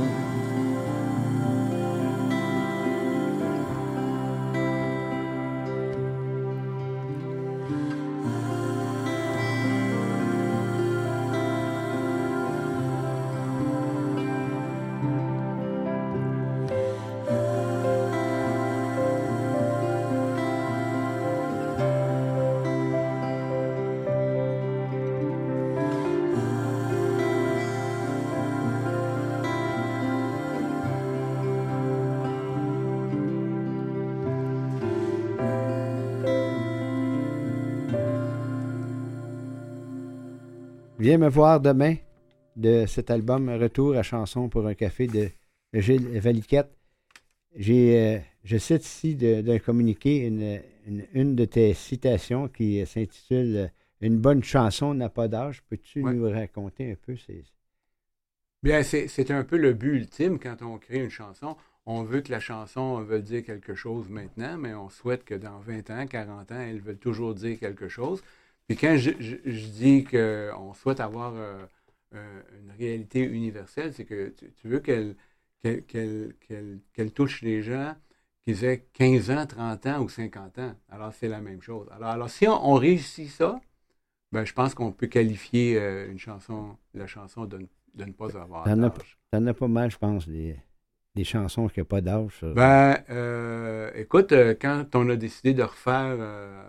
Viens me voir demain de cet album Retour à chanson pour un café de Gilles Valiquette. J'ai, euh, je cite ici de- d'un communiqué une, une, une de tes citations qui s'intitule euh, Une bonne chanson n'a pas d'âge. Peux-tu Ouais. nous raconter un peu ces. Bien, c'est c'est un peu le but ultime quand on crée une chanson. On veut que la chanson veut dire quelque chose maintenant, mais on souhaite que dans 20 ans, 40 ans, elle veut toujours dire quelque chose. Puis quand je, je- je dis qu'on souhaite avoir euh, euh, une réalité universelle, c'est que tu, tu veux qu'elle touche les gens qu'ils aient 15 ans, 30 ans ou 50 ans. Alors, c'est la même chose. Alors, alors si on, on réussit ça, Ben, je pense qu'on peut qualifier euh, une chanson, la chanson de, ne- de ne pas avoir t'en as pas mal, je pense, des, des chansons qui n'ont pas d'âge. Ben, euh, écoute, euh, quand on a décidé de refaire euh,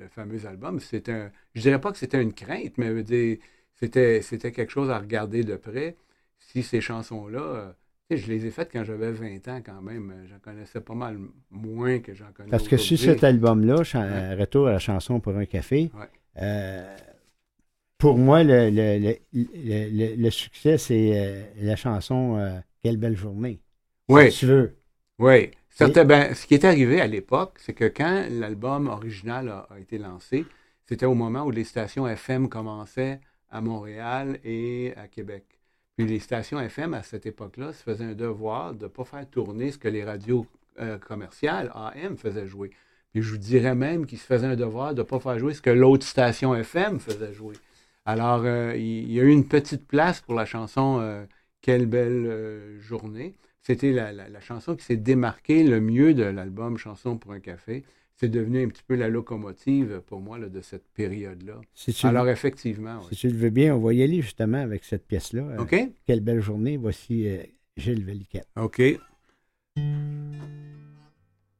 le, fameux album, c'était un, je dirais pas que c'était une crainte, mais dire, c'était, c'était quelque chose à regarder de près. Si ces chansons-là, euh, je les ai faites quand j'avais 20 ans quand même, euh, j'en connaissais pas mal moins que j'en connais Parce que sur aujourd'hui. cet album-là, Ouais. Retour à la chanson pour un café, Ouais. euh, pour moi, le, le- le- succès, c'est euh, la chanson euh, Quelle belle journée. Oui. Si tu veux. Oui. Certain- ben, ce qui est arrivé à l'époque, c'est que quand l'album original a, a été lancé, c'était au moment où les stations FM commençaient à Montréal et à Québec. Puis les stations FM, à cette époque-là, se faisaient un devoir de ne pas faire tourner ce que les radios euh, commerciales, AM, faisaient jouer. Puis je vous dirais même qu'ils se faisaient un devoir de ne pas faire jouer ce que l'autre station FM faisait jouer. Alors, euh, il il y a eu une petite place pour la chanson euh, Quelle belle euh, journée. C'était la, la- la chanson qui s'est démarquée le mieux de l'album Chanson pour un café. C'est devenu un petit peu la locomotive pour moi là, de cette période-là. Si Alors, effectivement, si oui. tu le veux bien, on va y aller justement avec cette pièce-là. Euh, OK? Quelle belle journée. Voici euh, Gilles Velliquette. OK.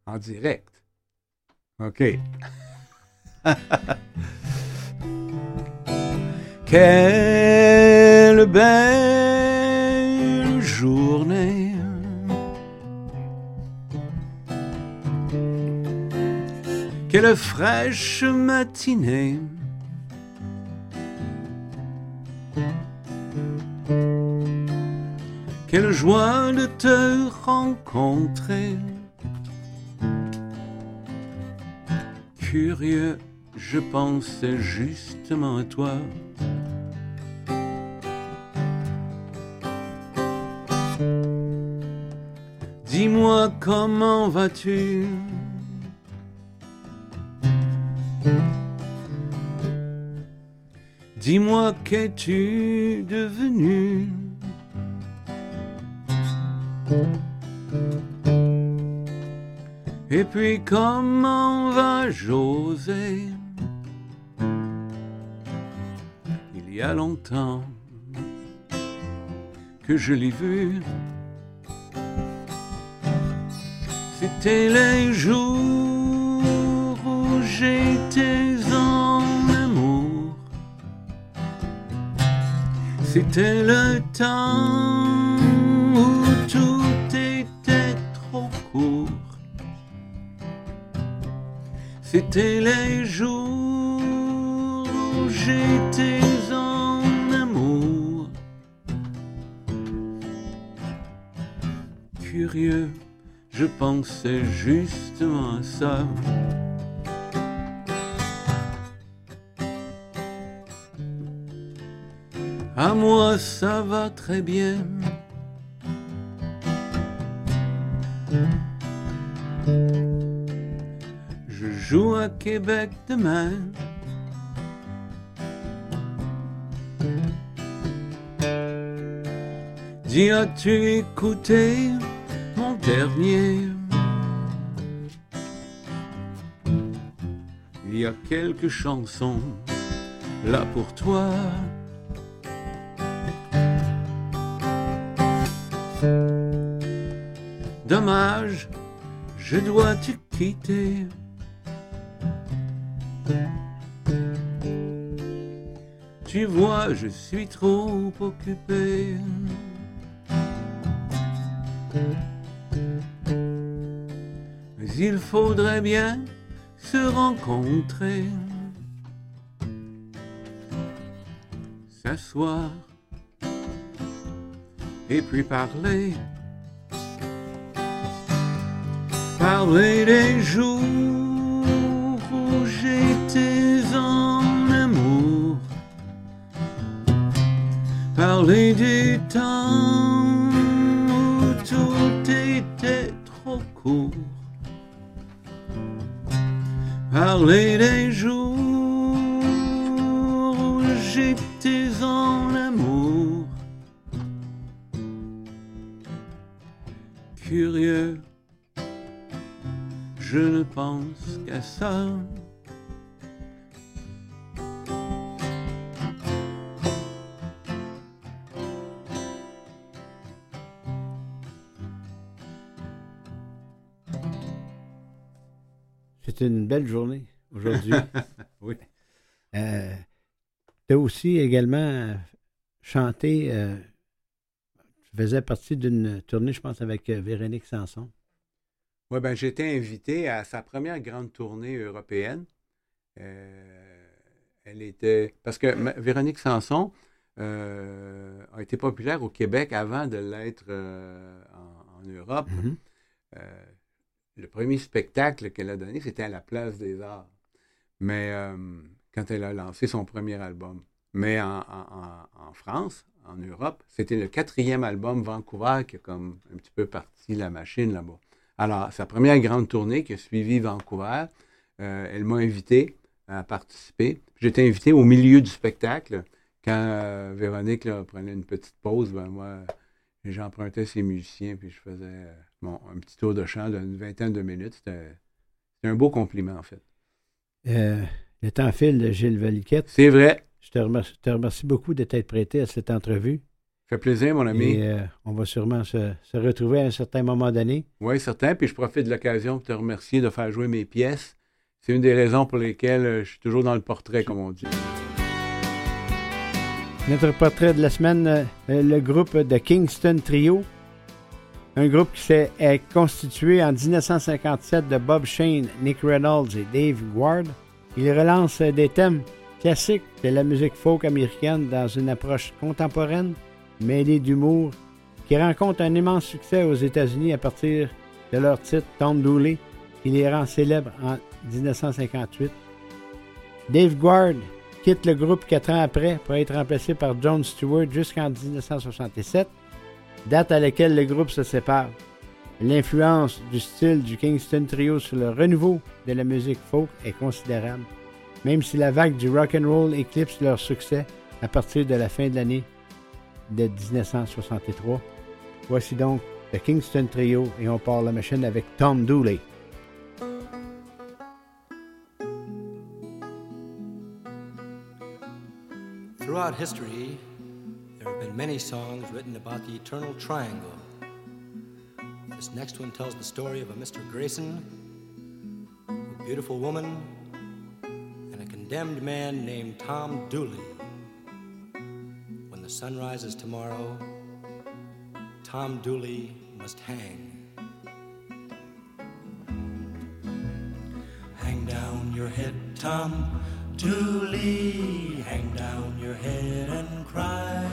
En direct. OK. Quelle belle Quelle fraîche matinée. Quelle joie de te rencontrer. Curieux, je pensais justement à toi. Dis-moi comment vas-tu? Dis-moi qu'es-tu devenu? Et puis comment va José? Il y a longtemps que je l'ai vu C'était les jours où j'étais en amour. C'était le temps où tout était trop court. C'était les jours où j'étais en amour. Curieux je pensais justement à ça. À moi, ça va très bien. Je joue à Québec demain. Dis, as-tu écouté? Dernier. Il y a quelques chansons là pour toi. Dommage, je dois te quitter. Tu vois, je suis trop occupé. Il faudrait bien se rencontrer, s'asseoir et puis parler, parler des jours où j'étais en amour, parler du temps où tout était trop court. Parler des jours où j'étais en amour. Curieux, je ne pense qu'à ça. C'est une belle journée aujourd'hui. Oui. Euh, tu as aussi également euh, chanté, euh, tu faisais partie d'une tournée, je pense, avec Véronique Sanson. Oui, ben, été invité à sa première grande tournée européenne. Euh, elle était. Parce que ma- Véronique Sanson a été populaire au Québec avant de l'être en, en Europe. Mhm. Euh, le premier spectacle qu'elle a donné, c'était à la Place des Arts. Mais euh, quand elle a lancé son premier album. Mais en, France, en Europe, c'était le quatrième album Vancouver qui a comme un petit peu parti la machine là-bas. Alors, sa première grande tournée qui a suivi Vancouver, euh, elle m'a invité à participer. J'étais invité au milieu du spectacle. Quand euh, Véronique prenait une petite pause, ben moi, j'empruntais ses musiciens puis je faisais mon- un petit tour de chant d'une vingtaine de minutes. C'était c'était un beau compliment, en fait. Euh, le temps file de Gilles Valiquette. C'est vrai. Je te remercie, te remercie beaucoup de t'être prêté à cette entrevue. Ça fait plaisir, mon ami. Et euh, on va sûrement se, se retrouver à un certain moment donné. Oui, certain. Puis je profite de l'occasion pour te remercier de faire jouer mes pièces. C'est une des raisons pour lesquelles euh, je suis toujours dans le portrait, comme on dit. Notre portrait de la semaine, le groupe de Kingston Trio. Un groupe qui s'est est constitué en 1957 de Bob Shane, Nick Reynolds et Dave Ward. Il relance des thèmes classiques de la musique folk américaine dans une approche contemporaine, mêlée d'humour, qui rencontre un immense succès aux États-Unis à partir de leur titre Tom Dooley, qui les rend célèbres en 1958. Dave Guard quitte le groupe quatre ans après pour être remplacé par John Stewart jusqu'en 1967, date à laquelle le groupe se sépare. L'influence du style du Kingston Trio sur le renouveau de la musique folk est considérable, même si la vague du rock and roll éclipse leur succès à partir de la fin de l'année de 1963. Voici donc le Kingston Trio et on part la machine avec Tom Dooley. Throughout history, there have been many songs written about the eternal triangle. This next one tells the story of a Mr. Grayson, a beautiful woman, and a condemned man named Tom Dooley. When the sun rises tomorrow, Tom Dooley must hang. Hang down your head, Tom Dooley. Hang down your head and cry.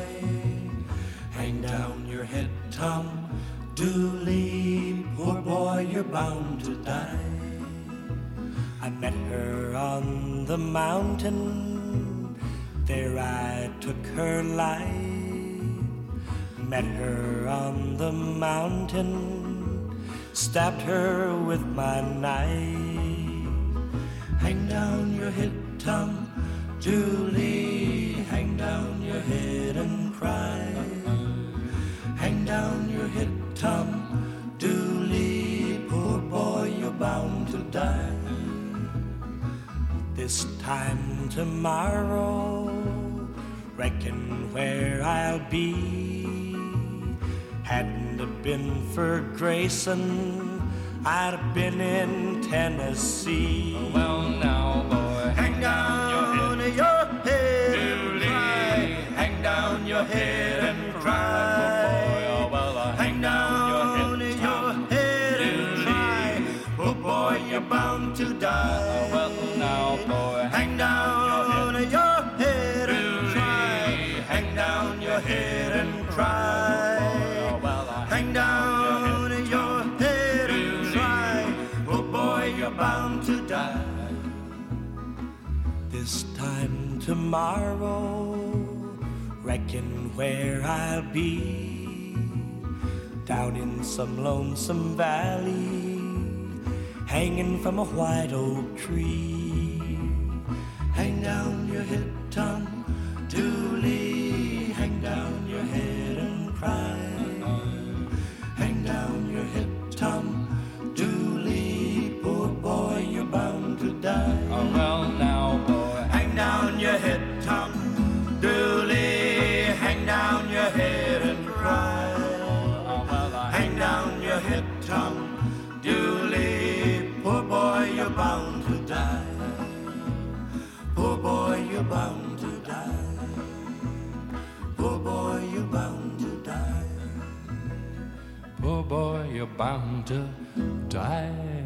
Hang down your head, Tom Dooley. Poor boy, you're bound to die. I met her on the mountain. There I took her life. Met her on the mountain. Stabbed her with my knife. Hang down your head, Tom Dooley. Hang down your head and cry. Hang down your head, Tom Dooley. Poor boy, you're bound to die. This time tomorrow, reckon where I'll be. Hadn't it been for Grayson, I'd have been in Tennessee. Well, now, boy, down your head. Hang down your head tomorrow, reckon where I'll be. Down in some lonesome valley, hanging from a white oak tree. Hang down your head, Tom Dooley. Hang down your head and cry. Hang down your head, Tom Dooley. Poor boy, you're bound to die. Oh, well, now, boy hang down your head, Tom Dooley. Hang down your head and cry. Hang down your head, Tom Dooley. Poor boy, you're bound to die. Poor boy, you're bound to die. Poor boy, you're bound to die. Poor boy, you're bound to die.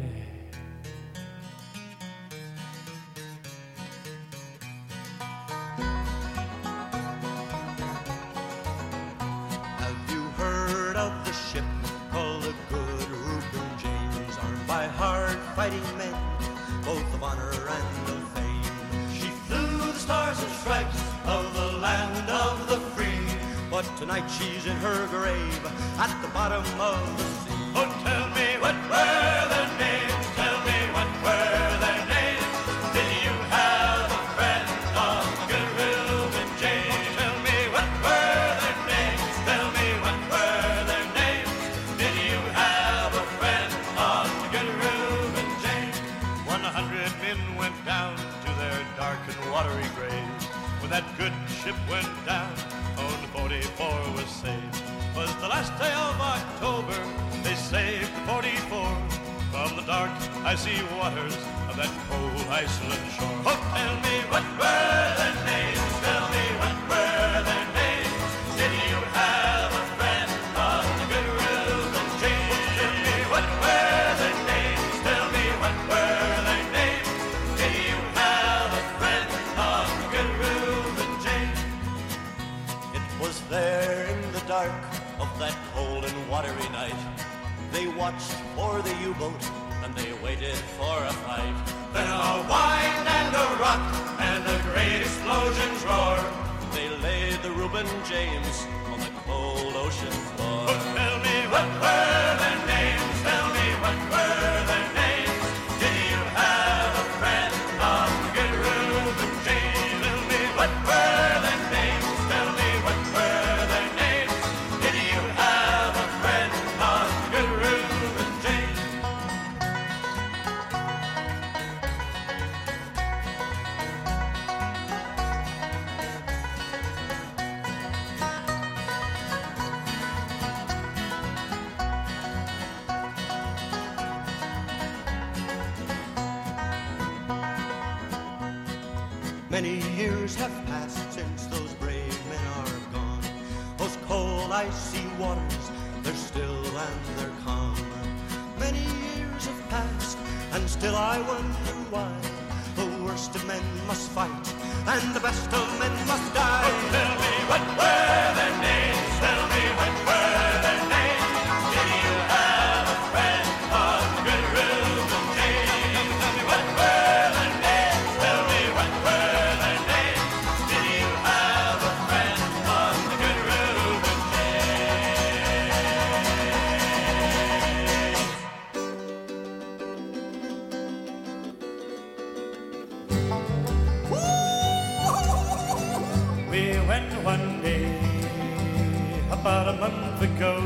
But tonight she's in her grave at the bottom of the sea. Oh, tell me what were their names? Tell me what were their names? Did you have a friend on the Good Reuben James? Tell me what were their names? Tell me what were their names? Did you have a friend on the Good Reuben James? One hundred men went down to their dark and watery graves. When that good ship went down, last day of October, they saved the 44 from the dark, icy waters of that cold Iceland shore. Oh, tell me what were their watched for the U-boat and they waited for a fight. Then a wind and a rock and the great explosions roar. They laid the Reuben James on the cold ocean floor. Tell me what Went one day about a month ago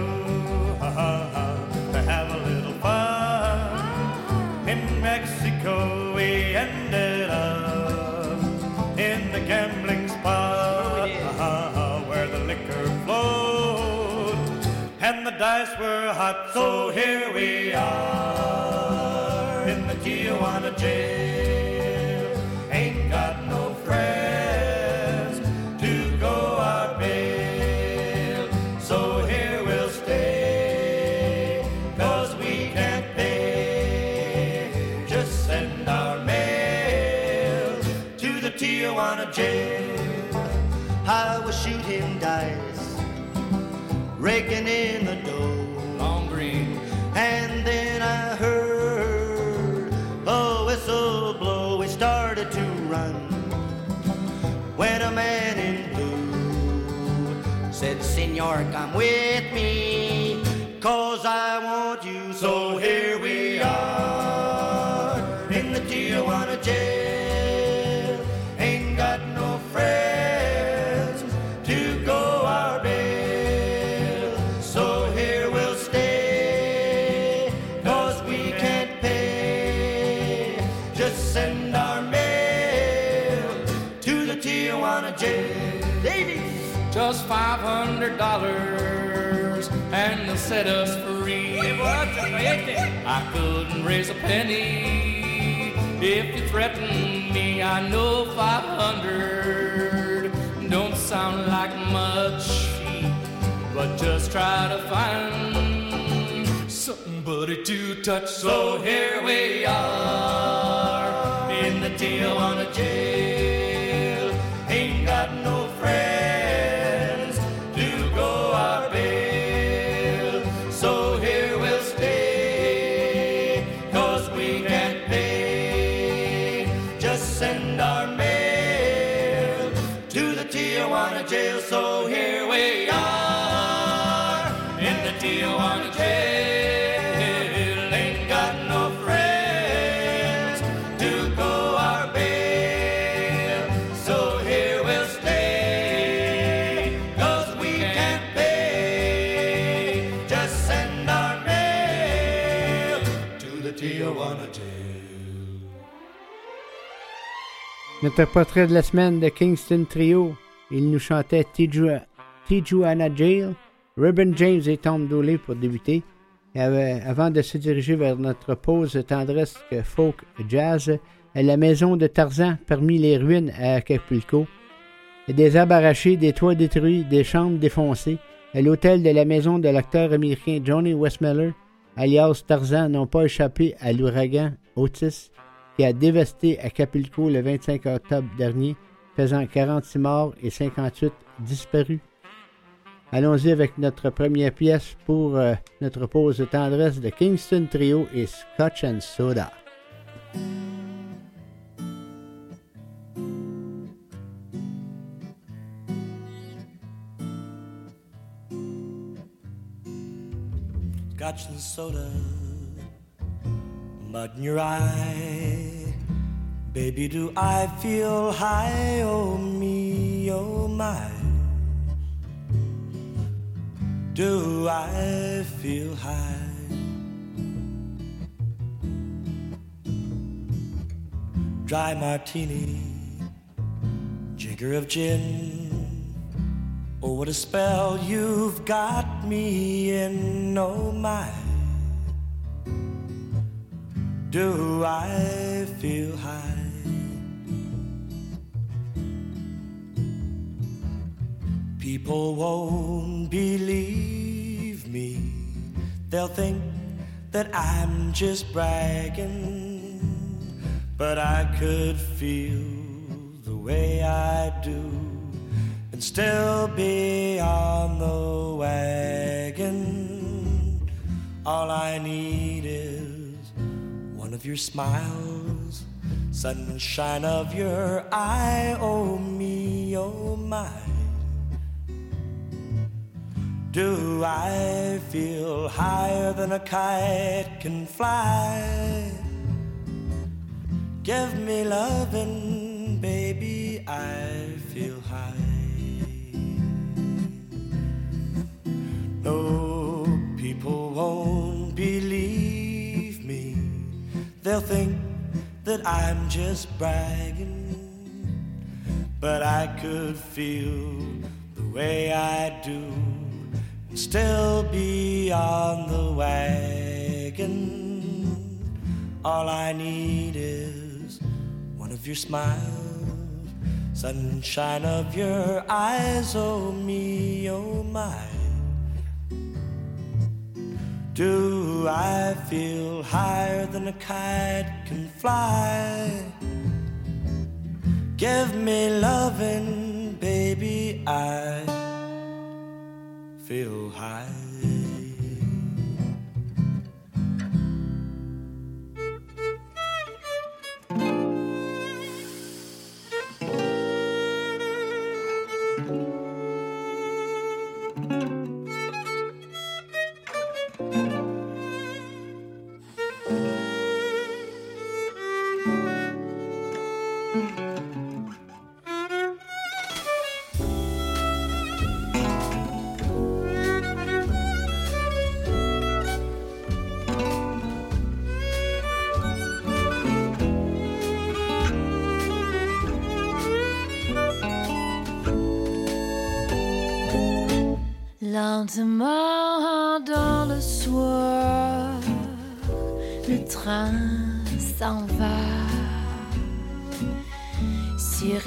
ha, ha, ha, to have a little fun in Mexico. We ended up in the gambling spot ha, where the liquor flowed and the dice were hot. So here we are in the Tijuana jail. Said, Senor, come with me, cause I want you. So here set us free. I couldn't raise a penny if you threaten me. I know five hundred don't sound like much, but just try to find somebody to touch. So here we are in the Tijuana jail. Notre portrait de la semaine de Kingston Trio. Il nous chantait Tiju- Tijuana Jail, Ruben James et Tom Dooley pour débuter. Avant de se diriger vers notre pause tendresse folk jazz, à la maison de Tarzan parmi les ruines à Acapulco. Des arrachés, des toits détruits, des chambres défoncées. À l'hôtel de la maison de l'acteur américain Johnny Westmiller, alias Tarzan, n'ont pas échappé à l'ouragan Otis qui a dévasté Acapulco le 25 octobre dernier, faisant 46 morts et 58 disparus. Allons-y avec notre première pièce pour euh, notre pause de tendresse de Kingston Trio et Scotch Soda. Scotch and soda, mud in your eye. Baby, do I feel high? Oh, me, oh, my. Do I feel high? Dry martini, jigger of gin. Oh, what a spell you've got me in, oh my. Do I feel high? People won't believe me. They'll think that I'm just bragging. But I could feel the way I do and still be on the wagon. All I need of your smiles, sunshine of your eye. Oh, me, oh, my. Do I feel higher than a kite can fly? Give me lovin', baby, I They'll think that I'm just bragging. But I could feel the way I do and still be on the wagon. All I need is one of your smiles, sunshine of your eyes, oh me, oh my. Do I feel higher than a kite can fly? Give me loving, baby, I feel high.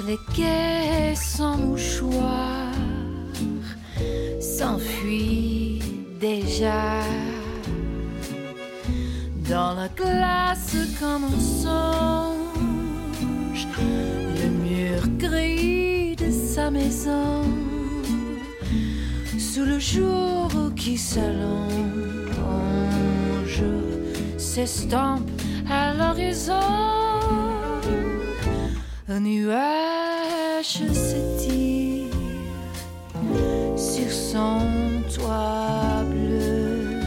Les quais sans mouchoir, s'enfuit déjà. dans la glace comme un songe, le mur gris de sa maison, sous le jour qui s'allonge, s'estompe à l'horizon, un nuage s'étire sur son toit bleu.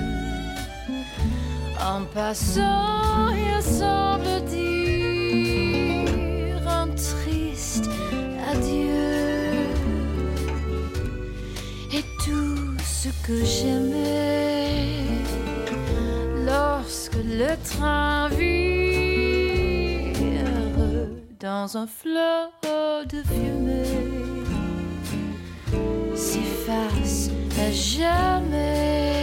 En passant, il semble dire un triste adieu. Et tout ce que j'aimais lorsque le train dans un flot de fumée s'efface à jamais.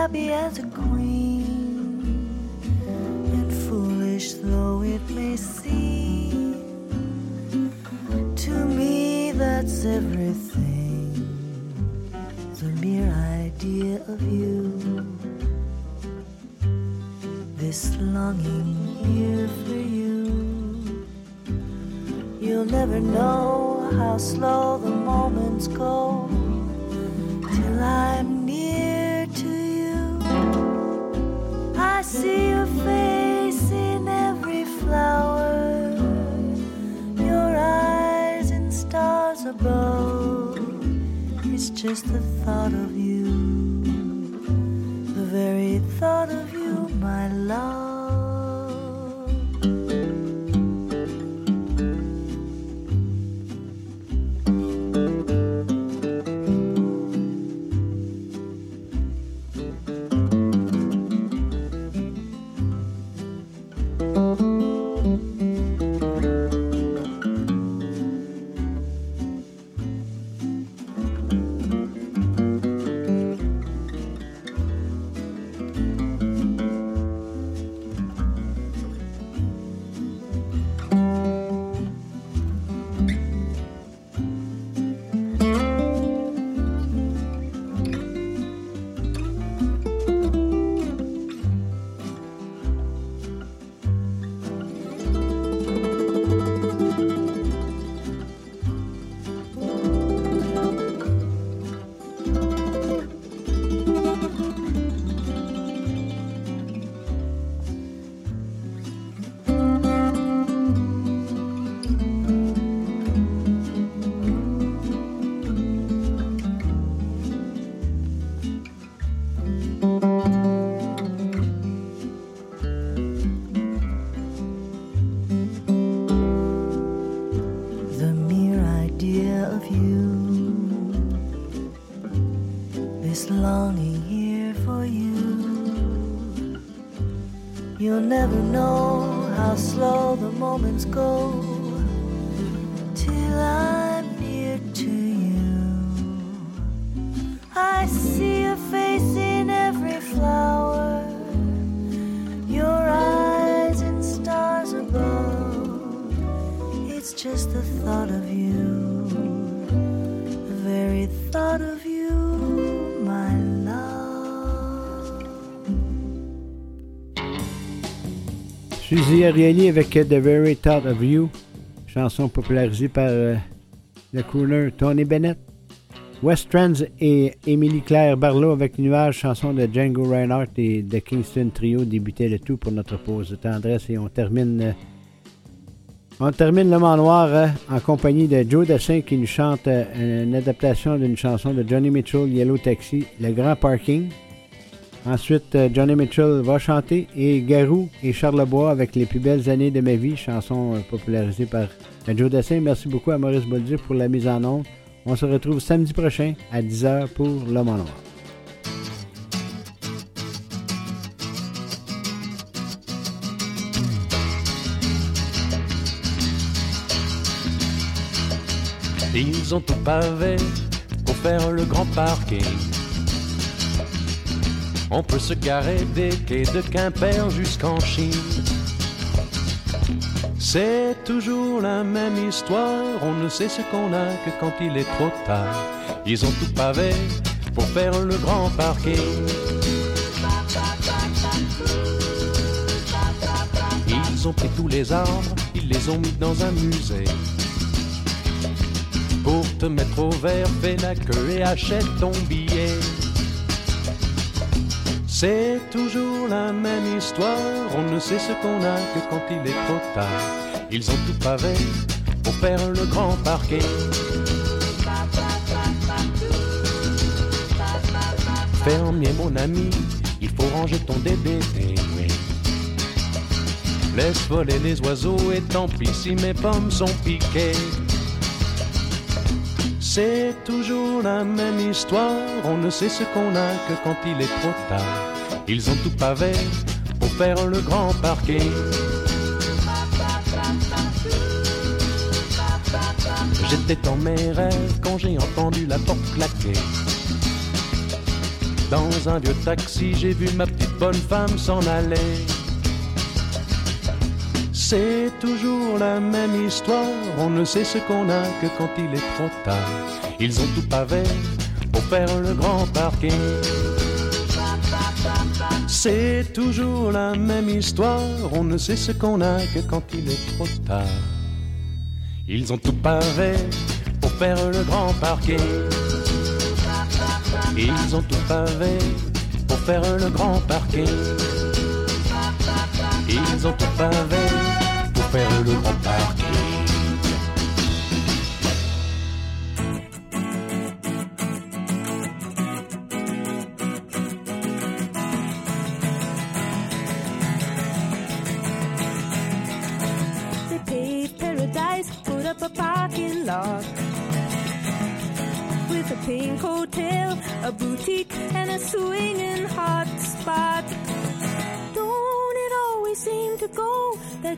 Happy as a queen and foolish though it may seem. To me that's everything. The mere idea of you just the thought of you, never know how slow the moments go. Ariely avec The Very Thought of You, chanson popularisée par euh, le crooner Tony Bennett. West Trends et Émilie Claire Barlow avec Nuage, chanson de Django Reinhardt et de Kingston Trio débutait le tout pour notre pause de tendresse et on termine euh, on termine le Mans Noir euh, en compagnie de Joe Dassin qui nous chante euh, une adaptation d'une chanson de Johnny Mitchell, Yellow Taxi, Le Grand Parking. Ensuite, euh, Johnny Mitchell va chanter et Garou et Charles Bois avec Les plus belles années de ma vie, chanson euh, popularisée par Joe Dassin. Merci beaucoup à Maurice Bolduc pour la mise en onde. On se retrouve samedi prochain à 10h pour Le Mans Noir. Ils ont tout pavé pour faire le grand parking. On peut se garer des quais de Quimper jusqu'en Chine. C'est toujours la même histoire, on ne sait ce qu'on a que quand il est trop tard. Ils ont tout pavé pour faire le grand parking. Ils ont pris tous les arbres, ils les ont mis dans un musée. Pour te mettre au vert, fais la queue et achète ton billet. C'est toujours la même histoire, on ne sait ce qu'on a que quand il est trop tard. Ils ont tout pavé pour faire le grand parking. Fermier mon ami, il faut ranger ton oui. Laisse voler les oiseaux et tant pis si mes pommes sont piquées. C'est toujours la même histoire, on ne sait ce qu'on a que quand il est trop tard. Ils ont tout pavé pour faire le grand parking. J'étais dans mes rêves quand j'ai entendu la porte claquer. Dans un vieux taxi, j'ai vu ma petite bonne femme s'en aller. C'est toujours la même histoire, on ne sait ce qu'on a que quand il est trop tard. Ils ont tout pavé pour faire le grand parking. C'est toujours la même histoire, on ne sait ce qu'on a que quand il est trop tard. Ils ont tout pavé pour faire le grand parking. Ils ont tout pavé pour faire le grand parking. Ils ont tout pavé pour faire le grand parking.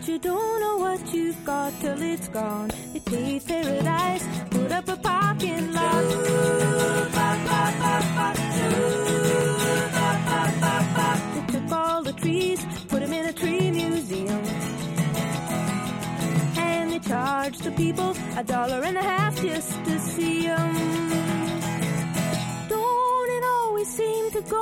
That you don't know what you've got till it's gone? They paved paradise, put up a parking lot. They took all the trees, put them in a tree museum. And they charged the people a dollar and a half just to see 'em. Don't it always seem to go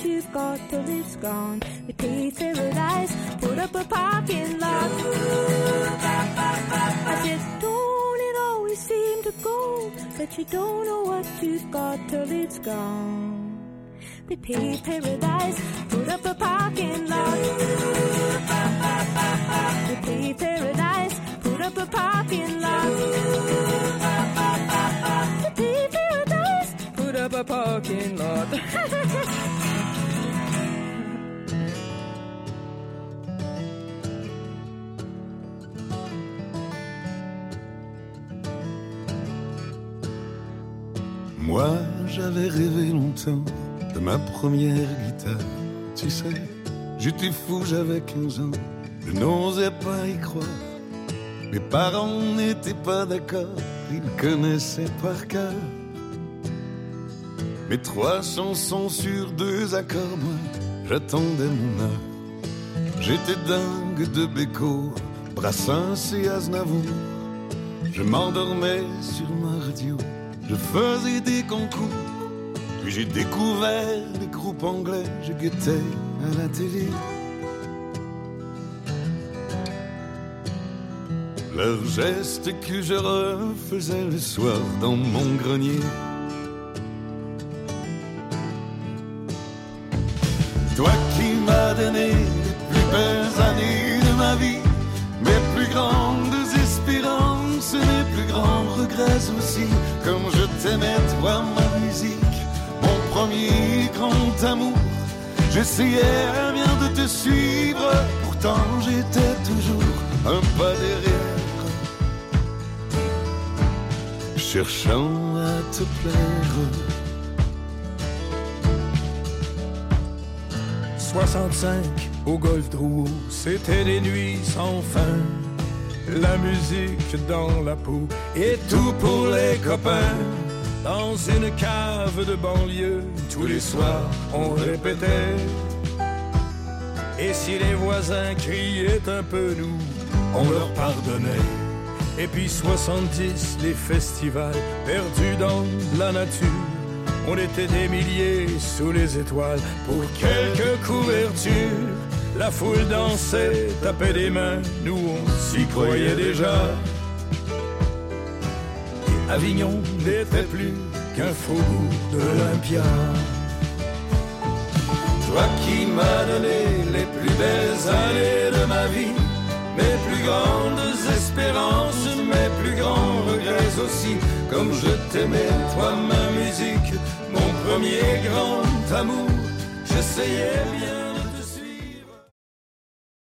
what you've got till it's gone. Paved paradise, put up a parking lot. I said, don't it always seem to go that you don't know what you've got till it's gone. Paved paradise, put up a parking lot. Paved paradise, put up a parking lot. Paved paradise, put up a parking lot. Moi, j'avais rêvé longtemps de ma première guitare. Tu sais, j'étais fou, j'avais 15 ans. Je n'osais pas y croire. Mes parents n'étaient pas d'accord, ils connaissaient par cœur. Mes trois chansons sur deux accords, moi, j'attendais mon heure. J'étais dingue de Beko, Brassens et Aznavour. Je m'endormais sur ma radio, je faisais des concours. Puis j'ai découvert les groupes anglais, je guettais à la télé. Leurs gestes que je refaisais le soir dans mon grenier. Toi qui m'as donné les plus belles années de ma vie, mes plus grandes espérances, mes plus grands regrets aussi, comme je t'aimais, toi, ma musique, mon premier grand amour. J'essayais bien de te suivre, pourtant j'étais toujours un pas derrière, cherchant à te plaire. 65 au golf Drouot, c'était des nuits sans fin. La musique dans la peau et tout pour les copains. Dans une cave de banlieue, tous les soirs on répétait. Et si les voisins criaient un peu nous, on leur pardonnait. Et puis 70, les festivals perdus dans la nature. On était des milliers sous les étoiles pour quelques couvertures. La foule dansait, tapait des mains, nous on s'y croyait déjà. Avignon n'était plus qu'un faubourg de l'Olympia. Toi qui m'as donné les plus belles années de ma vie, mes plus grandes espérances, mes plus grands regrets aussi, comme je t'aimais, toi ma musique, mon premier grand amour, j'essayais bien